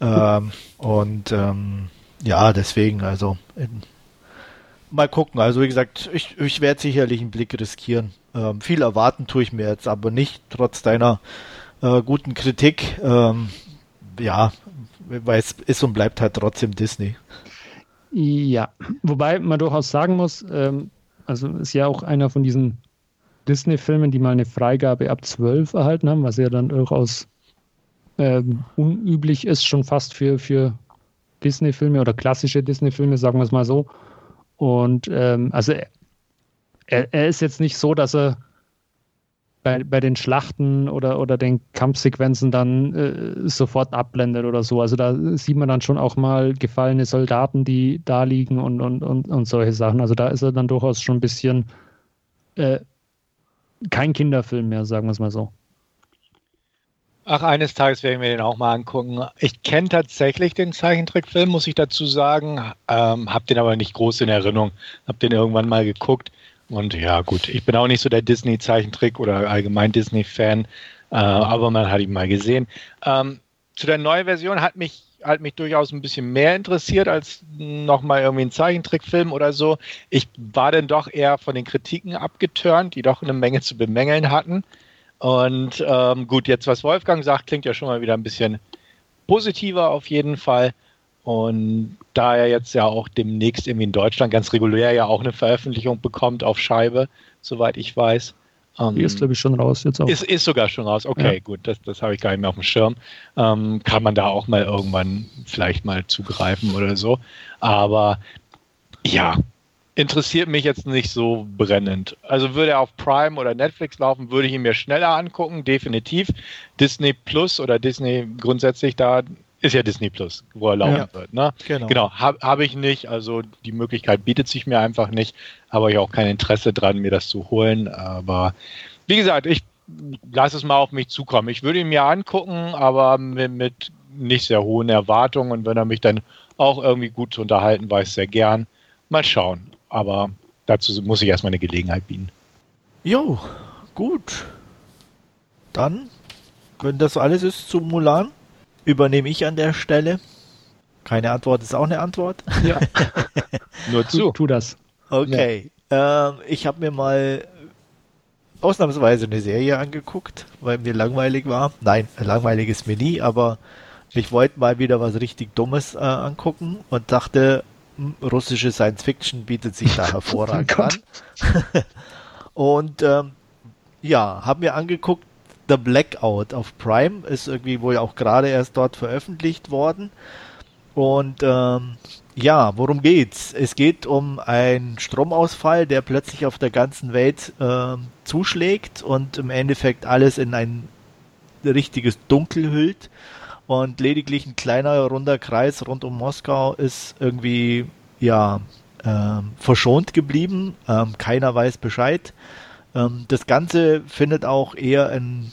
So. Ähm, und ähm, ja, deswegen, also in, mal gucken. Also wie gesagt, ich, ich werde sicherlich einen Blick riskieren. Ähm, viel erwarten tue ich mir jetzt aber nicht, trotz deiner äh, guten Kritik. Ähm, ja, weil es ist und bleibt halt trotzdem Disney. Ja, wobei man durchaus sagen muss, ähm, also ist ja auch einer von diesen Disney-Filmen, die mal eine Freigabe ab 12 erhalten haben, was ja dann durchaus ähm, unüblich ist, schon fast für, für Disney-Filme oder klassische Disney-Filme, sagen wir es mal so. Und ähm, also er, er, ist jetzt nicht so, dass er bei, bei den Schlachten oder, oder den Kampfsequenzen dann äh, sofort abblendet oder so. Also da sieht man dann schon auch mal gefallene Soldaten, die da liegen und, und, und, und solche Sachen. Also da ist er dann durchaus schon ein bisschen äh, kein Kinderfilm mehr, sagen wir es mal so. Ach, eines Tages werde ich mir den auch mal angucken. Ich kenne tatsächlich den Zeichentrickfilm, muss ich dazu sagen. Ähm, hab den aber nicht groß in Erinnerung. Hab den irgendwann mal geguckt. Und ja, gut, ich bin auch nicht so der Disney-Zeichentrick oder allgemein Disney-Fan, äh, aber man hat ihn mal gesehen. Ähm, zu der neuen Version hat mich hat mich durchaus ein bisschen mehr interessiert als nochmal irgendwie ein Zeichentrickfilm oder so. Ich war dann doch eher von den Kritiken abgeturnt, die doch eine Menge zu bemängeln hatten. Und ähm, gut, jetzt was Wolfgang sagt, klingt ja schon mal wieder ein bisschen positiver auf jeden Fall. Und da er jetzt ja auch demnächst irgendwie in Deutschland ganz regulär ja auch eine Veröffentlichung bekommt auf Scheibe, soweit ich weiß. Ähm, Die ist, glaube ich, schon raus jetzt auch. Ist, ist sogar schon raus. Okay, ja. gut, das, das habe ich gar nicht mehr auf dem Schirm. Ähm, kann man da auch mal irgendwann vielleicht mal zugreifen oder so. Aber ja, interessiert mich jetzt nicht so brennend. Also würde er auf Prime oder Netflix laufen, würde ich ihn mir schneller angucken, definitiv. Disney Plus oder Disney grundsätzlich da ist ja Disney Plus, wo er laufen ja, wird. Ne? Genau, genau habe hab ich nicht. Also die Möglichkeit bietet sich mir einfach nicht. Aber ich habe auch kein Interesse dran, mir das zu holen. Aber wie gesagt, ich lasse es mal auf mich zukommen. Ich würde ihn mir angucken, aber mit, mit nicht sehr hohen Erwartungen. Und wenn er mich dann auch irgendwie gut unterhalten weiß, sehr gern. Mal schauen. Aber dazu muss ich erstmal eine Gelegenheit bieten. Jo, gut. Dann, wenn das alles ist zu Mulan, übernehme ich an der Stelle. Keine Antwort ist auch eine Antwort. Ja. Nur zu. Tu, tu das. Okay. Ja. Ähm, ich habe mir mal ausnahmsweise eine Serie angeguckt, weil mir langweilig war. Nein, langweilig ist mir nie, aber ich wollte mal wieder was richtig Dummes äh, angucken und dachte, hm, russische Science Fiction bietet sich da hervorragend oh an. und ähm, ja, haben mir angeguckt, The Blackout auf Prime ist irgendwie wohl auch gerade erst dort veröffentlicht worden. Und ähm, ja, worum geht's? Es geht um einen Stromausfall, der plötzlich auf der ganzen Welt äh, zuschlägt und im Endeffekt alles in ein richtiges Dunkel hüllt. Und lediglich ein kleiner runder Kreis rund um Moskau ist irgendwie ja ähm, verschont geblieben. Ähm, keiner weiß Bescheid. Ähm, das Ganze findet auch eher in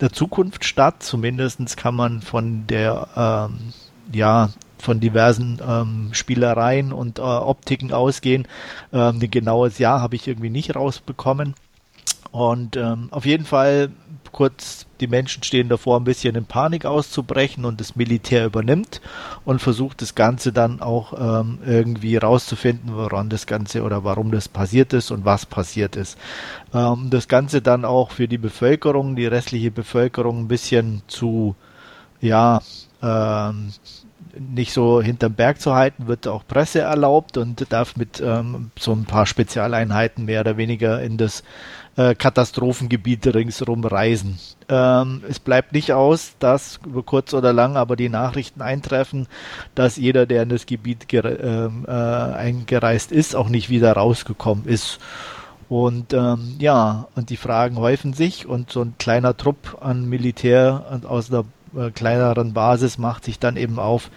der Zukunft statt. Zumindest kann man von der, ähm, ja, von diversen ähm, Spielereien und äh, Optiken ausgehen. Ähm, ein genaues Jahr habe ich irgendwie nicht rausbekommen. Und ähm, auf jeden Fall kurz, die Menschen stehen davor, ein bisschen in Panik auszubrechen und das Militär übernimmt und versucht das Ganze dann auch ähm, irgendwie rauszufinden, woran das Ganze oder warum das passiert ist und was passiert ist. Ähm, das Ganze dann auch für die Bevölkerung, die restliche Bevölkerung ein bisschen zu, ja, ähm, nicht so hinterm Berg zu halten, wird auch Presse erlaubt und darf mit ähm, so ein paar Spezialeinheiten mehr oder weniger in das äh, Katastrophengebiete ringsherum reisen. Ähm, es bleibt nicht aus, dass über kurz oder lang aber die Nachrichten eintreffen, dass jeder, der in das Gebiet ähm, äh, eingereist ist, auch nicht wieder rausgekommen ist. Und ähm, ja, und die Fragen häufen sich und so ein kleiner Trupp an Militär aus einer äh, kleineren Basis macht sich dann eben auf,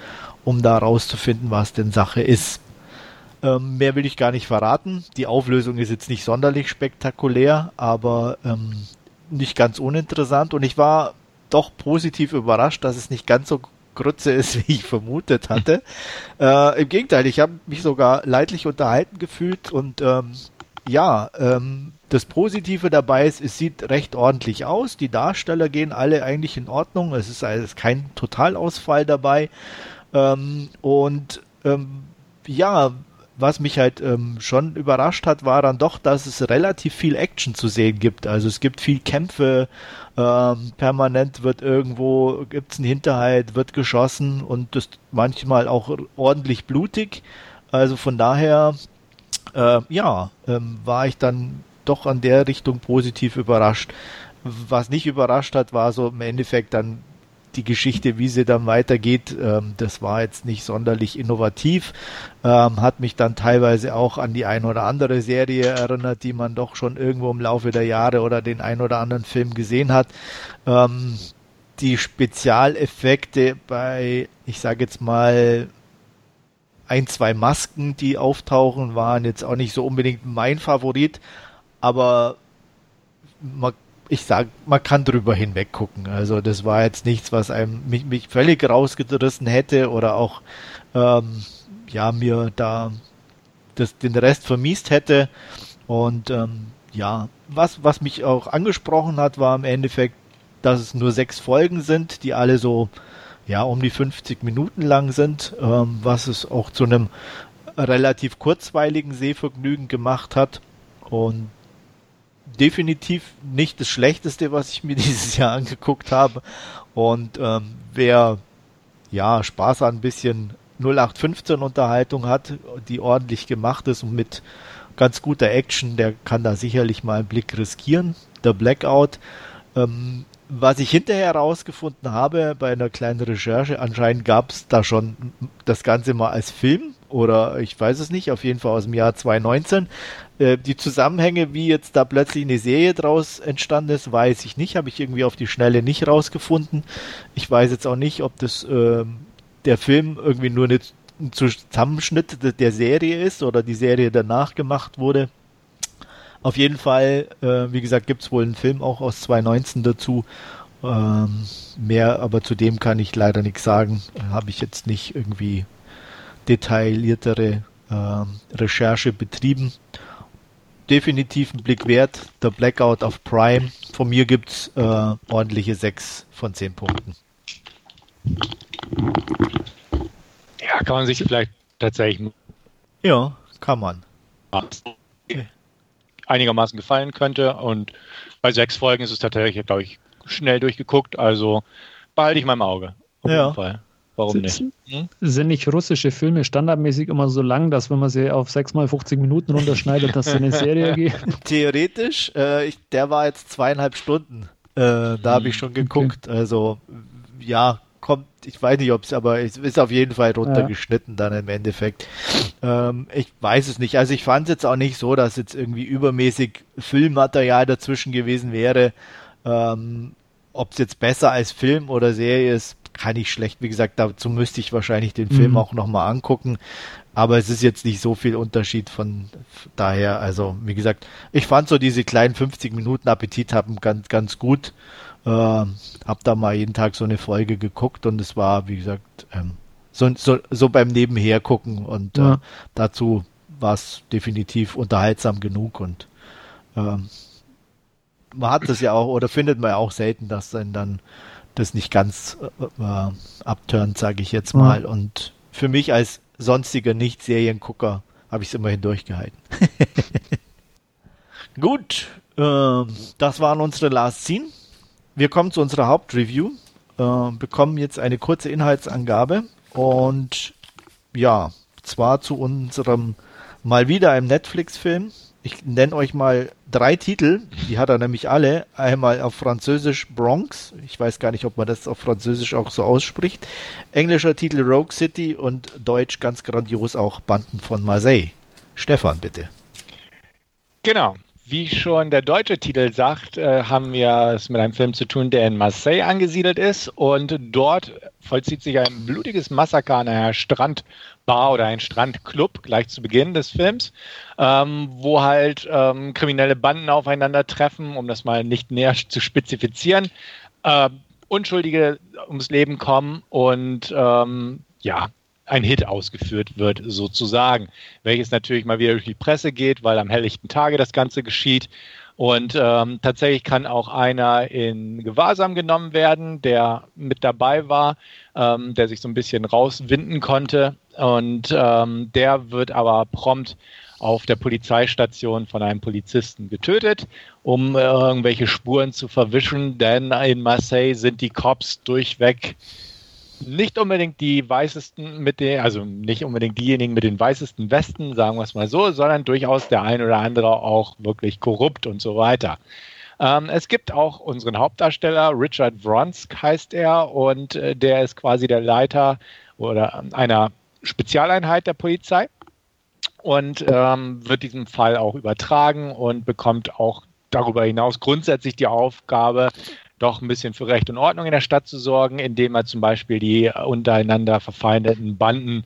um da rauszufinden, was denn Sache ist. Ähm, mehr will ich gar nicht verraten. Die Auflösung ist jetzt nicht sonderlich spektakulär, aber ähm, nicht ganz uninteressant. Und ich war doch positiv überrascht, dass es nicht ganz so Grütze ist, wie ich vermutet hatte. äh, Im Gegenteil, ich habe mich sogar leidlich unterhalten gefühlt und ähm, ja, ähm, das Positive dabei ist, es sieht recht ordentlich aus. Die Darsteller gehen alle eigentlich in Ordnung. Es ist also kein Totalausfall dabei. Ähm, und ähm, ja, was mich halt ähm, schon überrascht hat, war dann doch, dass es relativ viel Action zu sehen gibt. Also es gibt viel Kämpfe, ähm, permanent wird irgendwo, gibt es einen Hinterhalt, wird geschossen und das manchmal auch ordentlich blutig. Also von daher, äh, ja, ähm, war ich dann doch an der Richtung positiv überrascht. Was nicht überrascht hat, war so im Endeffekt dann die Geschichte, wie sie dann weitergeht, ähm, das war jetzt nicht sonderlich innovativ, ähm, hat mich dann teilweise auch an die ein oder andere Serie erinnert, die man doch schon irgendwo im Laufe der Jahre oder den ein oder anderen Film gesehen hat. Ähm, die Spezialeffekte bei, ich sage jetzt mal, ein, zwei Masken, die auftauchen, waren jetzt auch nicht so unbedingt mein Favorit, aber man ich sag, man kann drüber hinweg gucken. Also das war jetzt nichts, was einem mich, mich völlig rausgerissen hätte oder auch ähm, ja mir da das, den Rest vermiest hätte. Und ähm, ja, was, was mich auch angesprochen hat, war im Endeffekt, dass es nur sechs Folgen sind, die alle so ja um die 50 Minuten lang sind, ähm, was es auch zu einem relativ kurzweiligen Sehvergnügen gemacht hat. Und definitiv nicht das Schlechteste, was ich mir dieses Jahr angeguckt habe. Und ähm, wer ja Spaß an ein bisschen 0815 Unterhaltung hat, die ordentlich gemacht ist und mit ganz guter Action, der kann da sicherlich mal einen Blick riskieren. Der Blackout. Ähm, was ich hinterher herausgefunden habe bei einer kleinen Recherche, anscheinend gab es da schon das Ganze mal als Film oder ich weiß es nicht, auf jeden Fall aus dem Jahr 2019. Äh, die Zusammenhänge, wie jetzt da plötzlich eine Serie draus entstanden ist, weiß ich nicht, habe ich irgendwie auf die Schnelle nicht rausgefunden. Ich weiß jetzt auch nicht, ob das äh, der Film irgendwie nur eine, ein Zusammenschnitt der Serie ist oder die Serie danach gemacht wurde. Auf jeden Fall, äh, wie gesagt, gibt es wohl einen Film auch aus 2019 dazu. Ähm, mehr, aber zu dem kann ich leider nichts sagen. Habe ich jetzt nicht irgendwie detailliertere äh, Recherche betrieben. Definitiv ein Blick wert. Der Blackout auf Prime. Von mir gibt es äh, ordentliche 6 von 10 Punkten. Ja, kann man sich vielleicht tatsächlich. Ja, kann man. Einigermaßen gefallen könnte. Und bei sechs Folgen ist es tatsächlich, glaube ich, schnell durchgeguckt. Also behalte ich mal im Auge. Auf ja. jeden Fall. Warum nicht? Hm? Sind nicht russische Filme standardmäßig immer so lang, dass wenn man sie auf 6 mal 50 Minuten runterschneidet, dass sie eine Serie geht? Theoretisch, äh, ich, der war jetzt zweieinhalb Stunden. Äh, da habe ich hm, schon geguckt. Okay. Also, ja, kommt, ich weiß nicht, ob es, aber es ist auf jeden Fall runtergeschnitten ja. dann im Endeffekt. Ähm, ich weiß es nicht. Also ich fand es jetzt auch nicht so, dass jetzt irgendwie übermäßig Filmmaterial dazwischen gewesen wäre. Ähm, ob es jetzt besser als Film oder Serie ist, kann ich schlecht. Wie gesagt, dazu müsste ich wahrscheinlich den Film mhm. auch nochmal angucken. Aber es ist jetzt nicht so viel Unterschied von daher. Also, wie gesagt, ich fand so diese kleinen 50 Minuten Appetit haben ganz, ganz gut. Äh, hab da mal jeden Tag so eine Folge geguckt und es war, wie gesagt, ähm, so, so, so beim Nebenher gucken und äh, ja. äh, dazu war es definitiv unterhaltsam genug und ähm, man hat das ja auch oder findet man ja auch selten, dass dann dann das nicht ganz äh, äh abturnt, sage ich jetzt mal. Mhm. Und für mich als sonstiger Nicht-Seriengucker habe ich es immerhin durchgehalten. Gut, äh, das waren unsere Last Scene. Wir kommen zu unserer Hauptreview, äh, bekommen jetzt eine kurze Inhaltsangabe und ja, zwar zu unserem mal wieder einem Netflix-Film, ich nenne euch mal drei Titel, die hat er nämlich alle. Einmal auf Französisch Bronx, ich weiß gar nicht, ob man das auf Französisch auch so ausspricht. Englischer Titel Rogue City und Deutsch ganz grandios auch Banden von Marseille. Stefan, bitte. Genau. Wie schon der deutsche Titel sagt, äh, haben wir es mit einem Film zu tun, der in Marseille angesiedelt ist. Und dort vollzieht sich ein blutiges Massaker an einer Strandbar oder ein Strandclub gleich zu Beginn des Films, ähm, wo halt ähm, kriminelle Banden aufeinandertreffen, um das mal nicht näher zu spezifizieren. Äh, Unschuldige ums Leben kommen und ähm, ja, ein Hit ausgeführt wird, sozusagen. Welches natürlich mal wieder durch die Presse geht, weil am helllichten Tage das Ganze geschieht. Und ähm, tatsächlich kann auch einer in Gewahrsam genommen werden, der mit dabei war, ähm, der sich so ein bisschen rauswinden konnte. Und ähm, der wird aber prompt auf der Polizeistation von einem Polizisten getötet, um äh, irgendwelche Spuren zu verwischen, denn in Marseille sind die Cops durchweg nicht unbedingt die weißesten mit den, also nicht unbedingt diejenigen mit den weißesten Westen, sagen wir es mal so, sondern durchaus der ein oder andere auch wirklich korrupt und so weiter. Ähm, es gibt auch unseren Hauptdarsteller, Richard Vronsk heißt er, und äh, der ist quasi der Leiter oder einer Spezialeinheit der Polizei und ähm, wird diesem Fall auch übertragen und bekommt auch darüber hinaus grundsätzlich die Aufgabe, doch ein bisschen für Recht und Ordnung in der Stadt zu sorgen, indem er zum Beispiel die untereinander verfeindeten Banden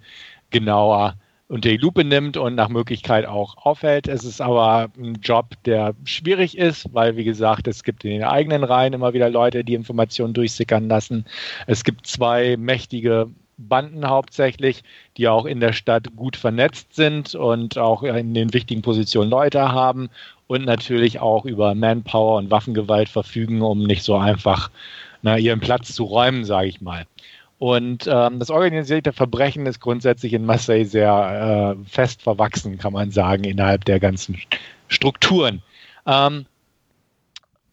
genauer unter die Lupe nimmt und nach Möglichkeit auch aufhält. Es ist aber ein Job, der schwierig ist, weil, wie gesagt, es gibt in den eigenen Reihen immer wieder Leute, die Informationen durchsickern lassen. Es gibt zwei mächtige Banden hauptsächlich, die auch in der Stadt gut vernetzt sind und auch in den wichtigen Positionen Leute haben und natürlich auch über Manpower und Waffengewalt verfügen, um nicht so einfach na, ihren Platz zu räumen, sage ich mal. Und ähm, das organisierte Verbrechen ist grundsätzlich in Marseille sehr äh, fest verwachsen, kann man sagen, innerhalb der ganzen Strukturen. Ähm,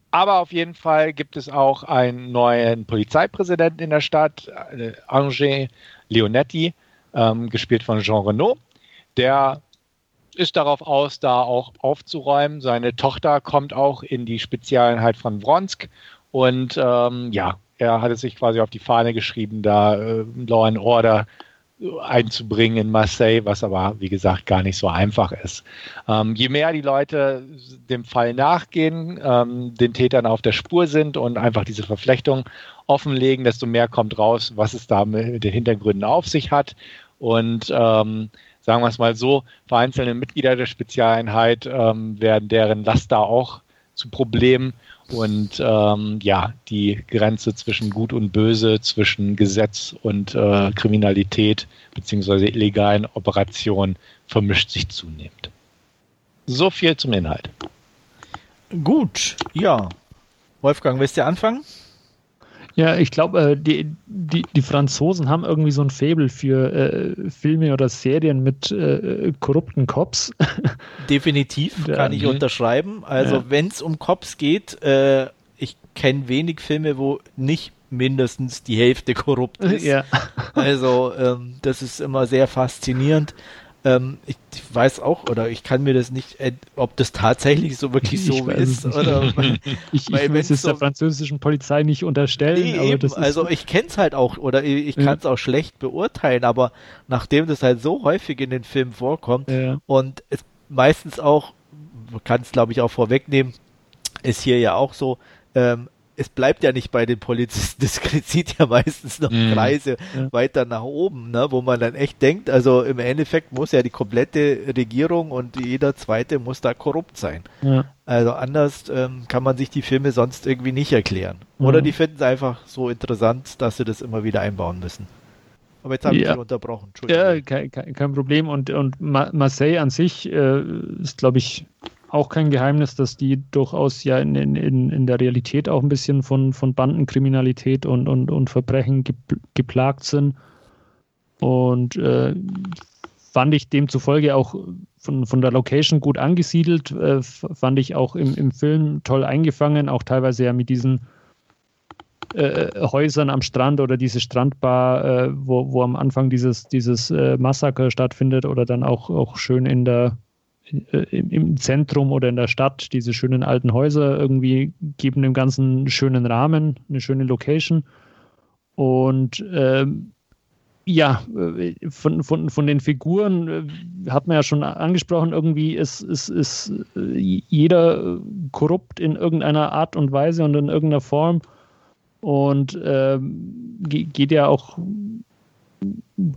aber auf jeden Fall gibt es auch einen neuen Polizeipräsidenten in der Stadt, äh, Angers Leonetti, ähm, gespielt von Jean Renault. Der ist darauf aus, da auch aufzuräumen. Seine Tochter kommt auch in die Spezialeinheit von Wronsk und ähm, ja, er hat es sich quasi auf die Fahne geschrieben, da äh, Law and Order einzubringen in Marseille, was aber, wie gesagt, gar nicht so einfach ist. Ähm, je mehr die Leute dem Fall nachgehen, ähm, den Tätern auf der Spur sind und einfach diese Verflechtung offenlegen, desto mehr kommt raus, was es da mit den Hintergründen auf sich hat. Und ähm, sagen wir es mal so, vereinzelte Mitglieder der Spezialeinheit ähm, werden deren Laster auch zu Problemen und ähm, ja, die Grenze zwischen Gut und Böse, zwischen Gesetz und äh, Kriminalität beziehungsweise illegalen Operationen vermischt sich zunehmend. So viel zum Inhalt. Gut, ja. Wolfgang, willst du anfangen? Ja, ich glaube, äh, die, die, die Franzosen haben irgendwie so ein Faible für äh, Filme oder Serien mit äh, korrupten Cops. Definitiv, kann ich unterschreiben. Also, ja. wenn es um Cops geht, äh, ich kenne wenig Filme, wo nicht mindestens die Hälfte korrupt ist. Ja. Also, ähm, das ist immer sehr faszinierend. Ähm, ich, ich, weiß auch, oder ich kann mir das nicht, äh, ob das tatsächlich so wirklich so ist. Oder, ich, ich will es so, der französischen Polizei nicht unterstellen. Nee, eben, also ich kenne es halt auch, oder ich, ich kann es ja. auch schlecht beurteilen, aber nachdem das halt so häufig in den Filmen vorkommt ja. und es meistens auch, man kann es glaube ich auch vorwegnehmen, ist hier ja auch so, ähm, es bleibt ja nicht bei den Polizisten, das zieht ja meistens noch mhm. Kreise ja. weiter nach oben, ne, wo man dann echt denkt, also im Endeffekt muss ja die komplette Regierung und jeder zweite muss da korrupt sein. Ja. Also anders ähm, kann man sich die Filme sonst irgendwie nicht erklären. Oder mhm. die finden es einfach so interessant, dass sie das immer wieder einbauen müssen. Aber jetzt habe ich ja. unterbrochen. Ja, kein, kein, Problem. Und, und Marseille an sich äh, ist, glaube ich, auch kein Geheimnis, dass die durchaus ja in, in, in der Realität auch ein bisschen von, von Bandenkriminalität und, und, und Verbrechen geplagt sind. Und äh, fand ich demzufolge auch von, von der Location gut angesiedelt, äh, fand ich auch im, im Film toll eingefangen, auch teilweise ja mit diesen äh, Häusern am Strand oder diese Strandbar, äh, wo, wo am Anfang dieses, dieses äh, Massaker stattfindet oder dann auch, auch schön in der im Zentrum oder in der Stadt, diese schönen alten Häuser irgendwie geben dem Ganzen einen schönen Rahmen, eine schöne Location. Und ähm, ja, äh, von, von, von den Figuren äh, hat man ja schon angesprochen, irgendwie ist, ist, ist äh, jeder korrupt in irgendeiner Art und Weise und in irgendeiner Form und ähm, geht ja auch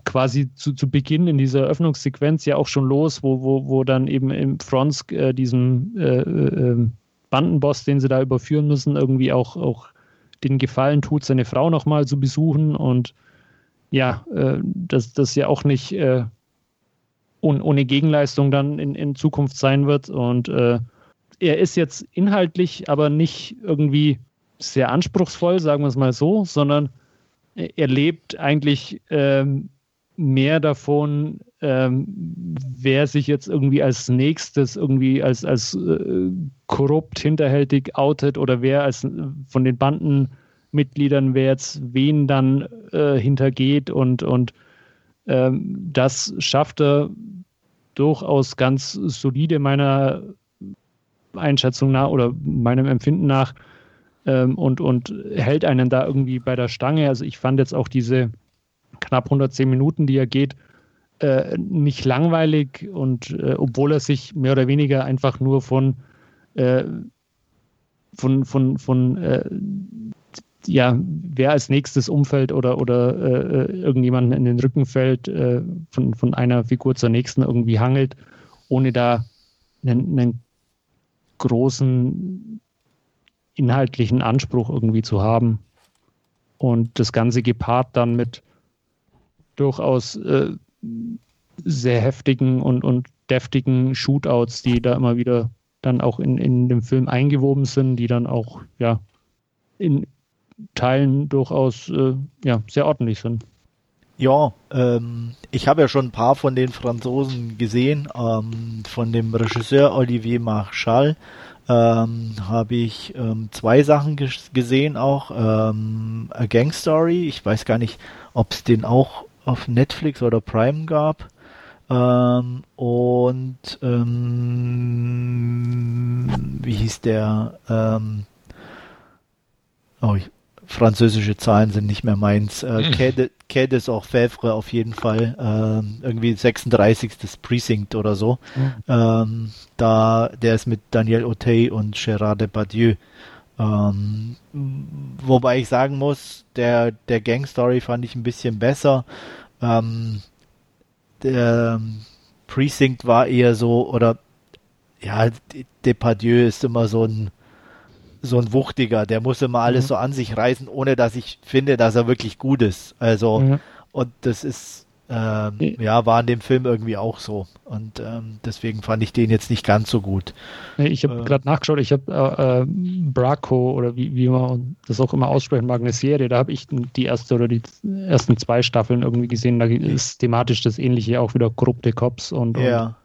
quasi zu, zu Beginn in dieser Öffnungssequenz ja auch schon los, wo, wo, wo dann eben im Fronsk äh, diesem äh, äh, Bandenboss, den sie da überführen müssen, irgendwie auch, auch den Gefallen tut, seine Frau nochmal zu besuchen und ja, äh, dass das ja auch nicht äh, un, ohne Gegenleistung dann in, in Zukunft sein wird. Und äh, er ist jetzt inhaltlich aber nicht irgendwie sehr anspruchsvoll, sagen wir es mal so, sondern er lebt eigentlich ähm, mehr davon, ähm, wer sich jetzt irgendwie als nächstes irgendwie als, als äh, korrupt, hinterhältig outet oder wer als von den Banden Mitgliedern, wer jetzt wen dann äh, hintergeht und, und ähm, das schafft er durchaus ganz solide meiner Einschätzung nach oder meinem Empfinden nach ähm, und, und hält einen da irgendwie bei der Stange. Also ich fand jetzt auch diese knapp 110 Minuten, die er geht, äh, nicht langweilig und äh, obwohl er sich mehr oder weniger einfach nur von äh, von, von, von äh, ja, wer als nächstes umfällt oder, oder äh, irgendjemanden in den Rücken fällt, äh, von, von einer Figur zur nächsten irgendwie hangelt, ohne da einen, einen großen inhaltlichen Anspruch irgendwie zu haben. Und das Ganze gepaart dann mit durchaus äh, sehr heftigen und, und deftigen Shootouts, die da immer wieder dann auch in, in dem Film eingewoben sind, die dann auch ja in Teilen durchaus äh, ja, sehr ordentlich sind. Ja, ähm, ich habe ja schon ein paar von den Franzosen gesehen. Ähm, von dem Regisseur Olivier Marchal ähm, habe ich ähm, zwei Sachen gesehen auch. Ähm, A Gang Story, ich weiß gar nicht, ob es den auch auf Netflix oder Prime gab. Ähm, und ähm, wie hieß der? Ähm, oh, ich, französische Zahlen sind nicht mehr meins. Äh, Quai des Orfèvres auf jeden Fall. Ähm, irgendwie 36. Precinct oder so. Mhm. Ähm, da, der ist mit Daniel Auteuil und Gérard Depardieu. Ähm, wobei ich sagen muss, der, der Gang Story fand ich ein bisschen besser. Ähm, der Precinct war eher so, oder ja, Depardieu ist immer so ein so ein Wuchtiger, der muss immer alles mhm. so an sich reißen, ohne dass ich finde, dass er wirklich gut ist. Also, mhm. und das ist, ähm, ja, war in dem Film irgendwie auch so. Und ähm, deswegen fand ich den jetzt nicht ganz so gut. Ich habe äh, gerade nachgeschaut, ich habe äh, äh, Braco oder wie, wie man das auch immer aussprechen mag, eine Serie, da habe ich die erste oder die ersten zwei Staffeln irgendwie gesehen. Da ist thematisch das ähnliche, auch wieder korrupte Cops und, ja.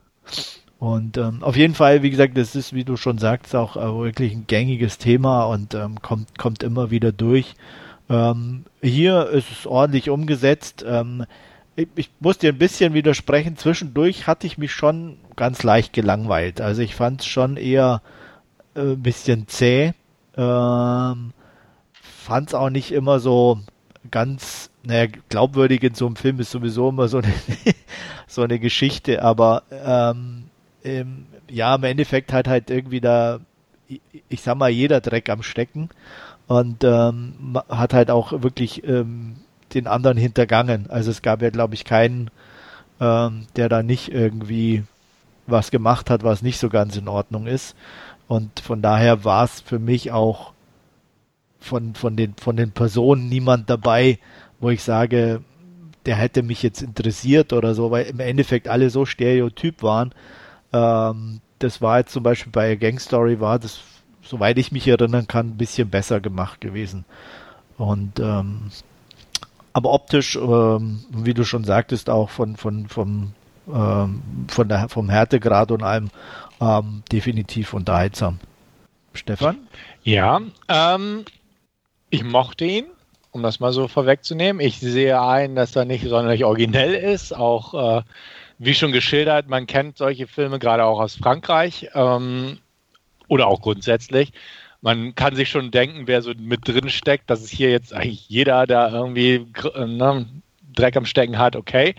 Und ähm, auf jeden Fall, wie gesagt, das ist, wie du schon sagst, auch äh, wirklich ein gängiges Thema und ähm, kommt, kommt immer wieder durch. Ähm, hier ist es ordentlich umgesetzt. Ähm, ich, ich, muss dir ein bisschen widersprechen. Zwischendurch hatte ich mich schon ganz leicht gelangweilt. Also ich fand es schon eher äh, ein bisschen zäh. Ähm, fand es auch nicht immer so ganz, naja, glaubwürdig in so einem Film ist sowieso immer so eine, so eine Geschichte, aber ähm, ähm, ja, im Endeffekt hat halt irgendwie da, ich, ich sag mal, jeder Dreck am Stecken und ähm, hat halt auch wirklich ähm, den anderen hintergangen. Also es gab ja, glaube ich, keinen, ähm, der da nicht irgendwie was gemacht hat, was nicht so ganz in Ordnung ist. Und von daher war es für mich auch von, von, den, von den Personen niemand dabei, wo ich sage, der hätte mich jetzt interessiert oder so, weil im Endeffekt alle so stereotyp waren, ähm, das war jetzt zum Beispiel bei Gang Story war das, soweit ich mich erinnern kann, ein bisschen besser gemacht gewesen. Und ähm, aber optisch, ähm, wie du schon sagtest, auch von von vom ähm, von der vom Härtegrad und allem ähm, definitiv unterhaltsam. Stefan? Ja, ähm, ich mochte ihn, um das mal so vorwegzunehmen. Ich sehe ein, dass er nicht sonderlich originell ist, auch äh, wie schon geschildert, man kennt solche Filme gerade auch aus Frankreich ähm, oder auch grundsätzlich. Man kann sich schon denken, wer so mit drin steckt, dass es hier jetzt eigentlich jeder da irgendwie ne, Dreck am Stecken hat, okay.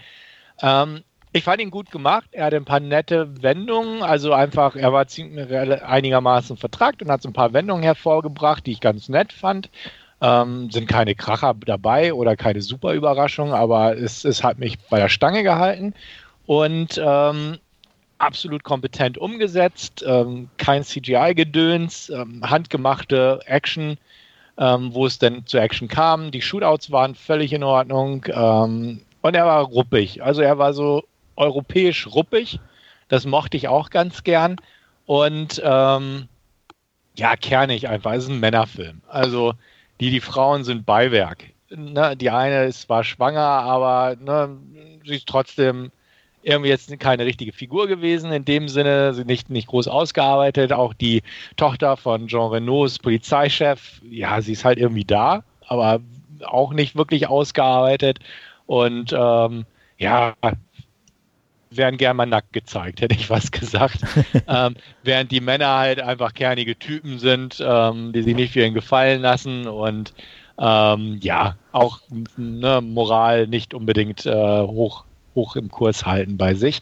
Ähm, ich fand ihn gut gemacht. Er hatte ein paar nette Wendungen. Also einfach, er war einigermaßen vertragt und hat so ein paar Wendungen hervorgebracht, die ich ganz nett fand. Ähm, sind keine Kracher dabei oder keine super Überraschung, aber es, es hat mich bei der Stange gehalten. Und ähm, absolut kompetent umgesetzt. Ähm, kein CGI-Gedöns, ähm, handgemachte Action, ähm, wo es denn zu Action kam. Die Shootouts waren völlig in Ordnung. Ähm, und er war ruppig. Also er war so europäisch ruppig. Das mochte ich auch ganz gern. Und ähm, ja, kernig einfach. Es ist ein Männerfilm. Also die, die Frauen sind Beiwerk. Ne, die eine ist zwar schwanger, aber ne, sie ist trotzdem irgendwie jetzt keine richtige Figur gewesen in dem Sinne, sie nicht, nicht groß ausgearbeitet. Auch die Tochter von Jean Renaults Polizeichef, ja, sie ist halt irgendwie da, aber auch nicht wirklich ausgearbeitet. Und ähm, ja, werden gern mal nackt gezeigt, hätte ich was gesagt. ähm, während die Männer halt einfach kernige Typen sind, ähm, die sich nicht für ihn gefallen lassen und ähm, ja, auch ne, Moral nicht unbedingt äh, hoch, hoch im Kurs halten bei sich.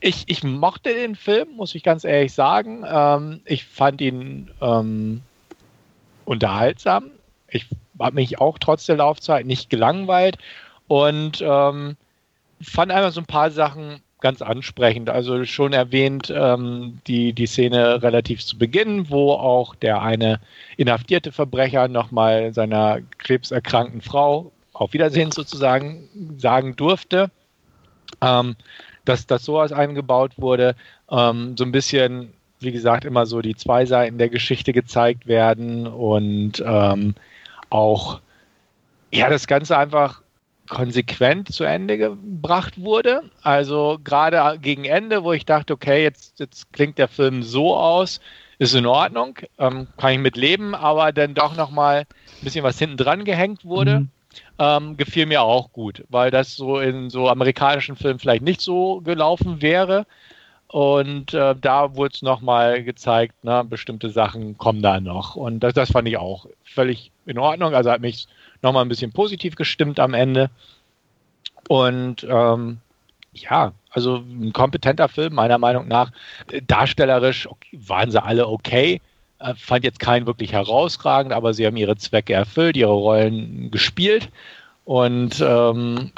Ich, ich mochte den Film, muss ich ganz ehrlich sagen. Ähm, ich fand ihn ähm, unterhaltsam. Ich habe mich auch trotz der Laufzeit nicht gelangweilt und ähm, fand einfach so ein paar Sachen ganz ansprechend. Also schon erwähnt ähm, die, die Szene relativ zu Beginn, wo auch der eine inhaftierte Verbrecher nochmal seiner krebserkrankten Frau auf Wiedersehen sozusagen sagen durfte. Ähm, dass das sowas eingebaut wurde, ähm, so ein bisschen, wie gesagt, immer so die zwei Seiten der Geschichte gezeigt werden und ähm, auch ja, das Ganze einfach konsequent zu Ende gebracht wurde. Also gerade gegen Ende, wo ich dachte, okay, jetzt, jetzt klingt der Film so aus, ist in Ordnung, ähm, kann ich mit leben, aber dann doch nochmal ein bisschen was hinten dran gehängt wurde. Mhm. Ähm, gefiel mir auch gut, weil das so in so amerikanischen Filmen vielleicht nicht so gelaufen wäre. Und äh, da wurde es nochmal gezeigt, na, ne, bestimmte Sachen kommen da noch. Und das, das fand ich auch völlig in Ordnung. Also hat mich nochmal ein bisschen positiv gestimmt am Ende. Und ähm, ja, also ein kompetenter Film, meiner Meinung nach. Darstellerisch okay, waren sie alle okay. Äh, fand jetzt keinen wirklich herausragend, aber sie haben ihre Zwecke erfüllt, ihre Rollen gespielt. Und ähm,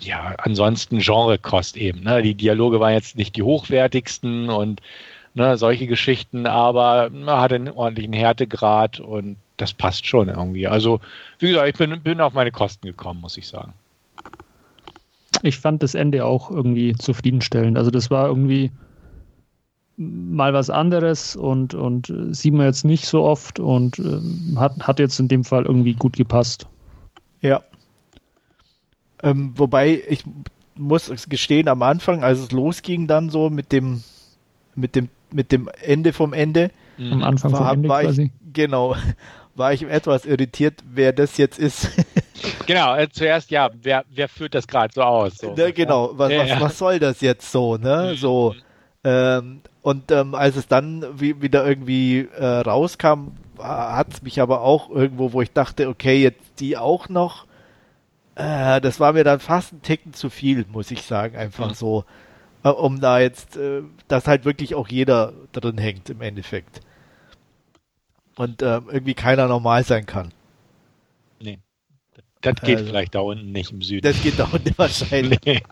ja, ansonsten Genrekost eben. Ne? Die Dialoge waren jetzt nicht die hochwertigsten und ne, solche Geschichten, aber man hatte einen ordentlichen Härtegrad und das passt schon irgendwie. Also, wie gesagt, ich bin, bin auf meine Kosten gekommen, muss ich sagen. Ich fand das Ende auch irgendwie zufriedenstellend. Also, das war irgendwie mal was anderes und, und äh, sieht man jetzt nicht so oft und äh, hat, hat jetzt in dem Fall irgendwie gut gepasst. Ja. Ähm, wobei ich muss gestehen, am Anfang, als es losging, dann so mit dem, mit dem, mit dem Ende vom Ende. Am Anfang war, vom Ende war quasi. Ich, genau war ich etwas irritiert, wer das jetzt ist. genau, äh, zuerst ja, wer, wer führt das gerade so aus? So, ne, genau, was, ja, was, ja. was soll das jetzt so, ne? Mhm. Ähm, und ähm, als es dann wie, wieder irgendwie äh, rauskam, hat es mich aber auch irgendwo, wo ich dachte, okay, jetzt die auch noch. Äh, das war mir dann fast ein Ticken zu viel, muss ich sagen, einfach mhm. so. Äh, um da jetzt, äh, dass halt wirklich auch jeder drin hängt im Endeffekt und äh, irgendwie keiner normal sein kann. Nee. Das, geht also, vielleicht da unten nicht im Süden. Das geht da unten wahrscheinlich. Nee.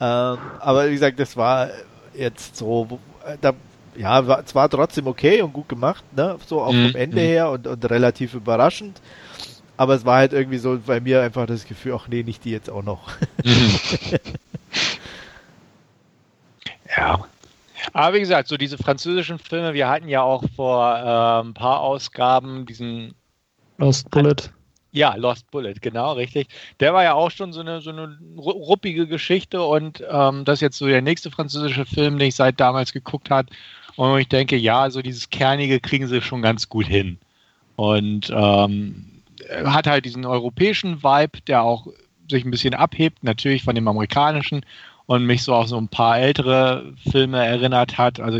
Ähm, aber wie gesagt, das war jetzt so, da, ja, war, es war trotzdem okay und gut gemacht, ne? So auch mhm. vom Ende mhm. her und, und relativ überraschend. Aber es war halt irgendwie so bei mir einfach das Gefühl, ach nee, nicht die jetzt auch noch. Mhm. ja, aber wie gesagt, so diese französischen Filme, wir hatten ja auch vor äh, ein paar Ausgaben diesen Lost Bullet. Ja, Lost Bullet, genau, richtig. Der war ja auch schon so eine, so eine ruppige Geschichte und ähm, das ist jetzt so der nächste französische Film, den ich seit damals geguckt habe. Und ich denke, ja, so dieses Kernige kriegen sie schon ganz gut hin. Und ähm, hat halt diesen europäischen Vibe, der auch sich ein bisschen abhebt, natürlich von dem amerikanischen und mich so auch so ein paar ältere Filme erinnert hat. Also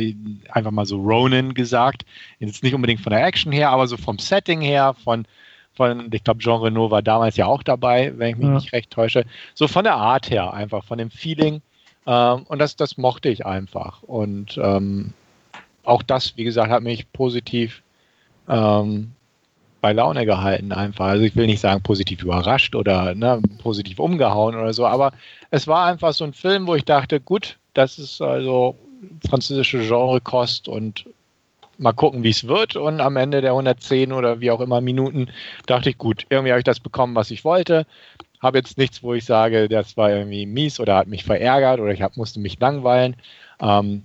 einfach mal so Ronin gesagt. Jetzt nicht unbedingt von der Action her, aber so vom Setting her, von, von, ich glaube, Jean Renault war damals ja auch dabei, wenn ich mich ja. nicht recht täusche. So von der Art her einfach, von dem Feeling. Ähm, und das, das mochte ich einfach. Und ähm, auch das, wie gesagt, hat mich positiv ähm, bei Laune gehalten einfach. Also ich will nicht sagen positiv überrascht oder ne, positiv umgehauen oder so, aber es war einfach so ein Film, wo ich dachte, gut, das ist also französische Genrekost und mal gucken, wie es wird. Und am Ende der 110 oder wie auch immer Minuten dachte ich, gut, irgendwie habe ich das bekommen, was ich wollte. Habe jetzt nichts, wo ich sage, das war irgendwie mies oder hat mich verärgert oder ich hab, musste mich langweilen. Ähm,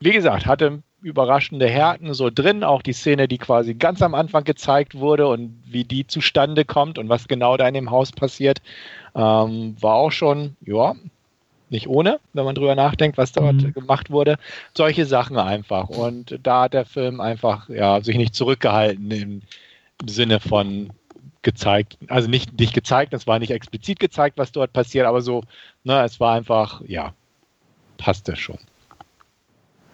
wie gesagt, hatte überraschende Härten so drin, auch die Szene, die quasi ganz am Anfang gezeigt wurde und wie die zustande kommt und was genau da in dem Haus passiert, ähm, war auch schon, ja, nicht ohne, wenn man drüber nachdenkt, was dort mhm. gemacht wurde. Solche Sachen einfach. Und da hat der Film einfach ja, sich nicht zurückgehalten im Sinne von gezeigt, also nicht, nicht gezeigt, es war nicht explizit gezeigt, was dort passiert, aber so, ne, es war einfach, ja, passte schon.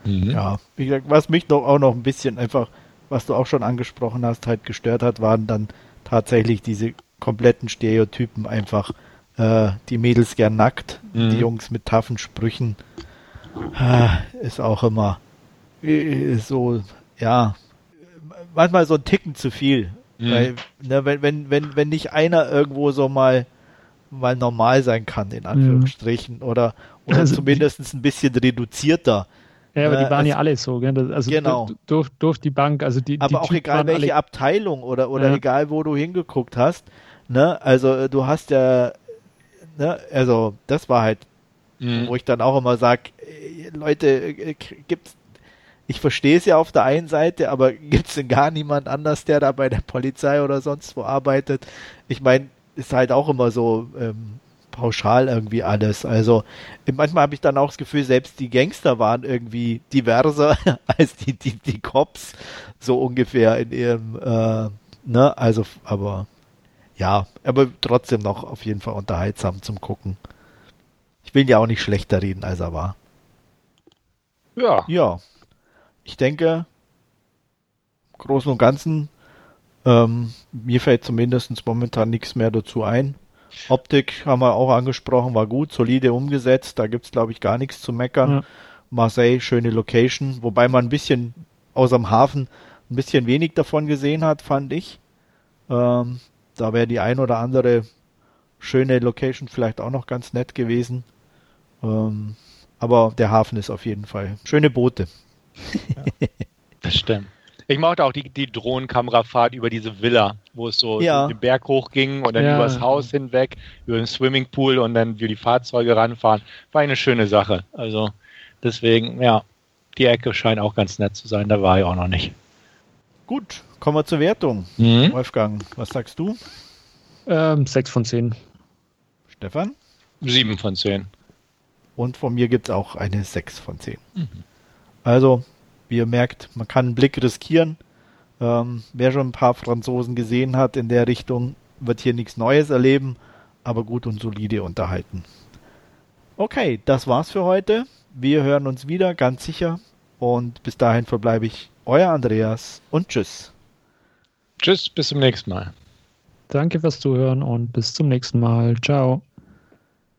Mhm. Ja, wie gesagt, was mich doch auch noch ein bisschen einfach, was du auch schon angesprochen hast, halt gestört hat, waren dann tatsächlich diese kompletten Stereotypen einfach äh, die Mädels gern nackt, mhm. die Jungs mit taffen Sprüchen. Äh, ist auch immer äh, so, ja, manchmal so ein Ticken zu viel. Mhm. Weil, ne, wenn, wenn, wenn, wenn nicht einer irgendwo so mal mal normal sein kann, in Anführungsstrichen, mhm. oder, oder also zumindest ein bisschen reduzierter. Ja, aber die äh, waren also, ja alle so, gell? also genau. durch, durch die Bank, also die Aber die auch egal welche Abteilung oder, oder ja. egal wo du hingeguckt hast, ne, also äh, du hast ja, ne, also das war halt, mhm. wo ich dann auch immer sag, äh, Leute, gibt's ich verstehe es ja auf der einen Seite, aber gibt es denn gar niemand anders, der da bei der Polizei oder sonst wo arbeitet? Ich meine, ist halt auch immer so, ähm, pauschal irgendwie alles. Also manchmal habe ich dann auch das Gefühl, selbst die Gangster waren irgendwie diverser als die, die, die Cops, so ungefähr in ihrem, äh, ne, also, aber ja, aber trotzdem noch auf jeden Fall unterhaltsam zum Gucken. Ich will ja auch nicht schlechter reden, als er war. Ja. Ja. Ich denke, im Großen und Ganzen, ähm, mir fällt zumindest momentan nichts mehr dazu ein. Optik haben wir auch angesprochen, war gut, solide umgesetzt, da gibt es glaube ich gar nichts zu meckern. Ja. Marseille, schöne Location, wobei man ein bisschen aus dem Hafen ein bisschen wenig davon gesehen hat, fand ich. Ähm, da wäre die ein oder andere schöne Location vielleicht auch noch ganz nett gewesen. Ähm, aber der Hafen ist auf jeden Fall schöne Boote. Ja, das stimmt. Ich mochte auch die, die Drohnenkamerafahrt über diese Villa, wo es so ja. den Berg hochging und dann ja. übers Haus hinweg, über den Swimmingpool und dann wie die Fahrzeuge ranfahren. War eine schöne Sache. Also deswegen, ja, die Ecke scheint auch ganz nett zu sein. Da war ich auch noch nicht. Gut, kommen wir zur Wertung. Mhm. Wolfgang, was sagst du? Ähm, 6 von 10. Stefan? 7 von 10. Und von mir gibt es auch eine 6 von 10. Mhm. Also wie ihr merkt, man kann einen Blick riskieren. Ähm, wer schon ein paar Franzosen gesehen hat in der Richtung, wird hier nichts Neues erleben, aber gut und solide unterhalten. Okay, das war's für heute. Wir hören uns wieder, ganz sicher. Und bis dahin verbleibe ich euer Andreas und tschüss. Tschüss, bis zum nächsten Mal. Danke fürs Zuhören und bis zum nächsten Mal. Ciao.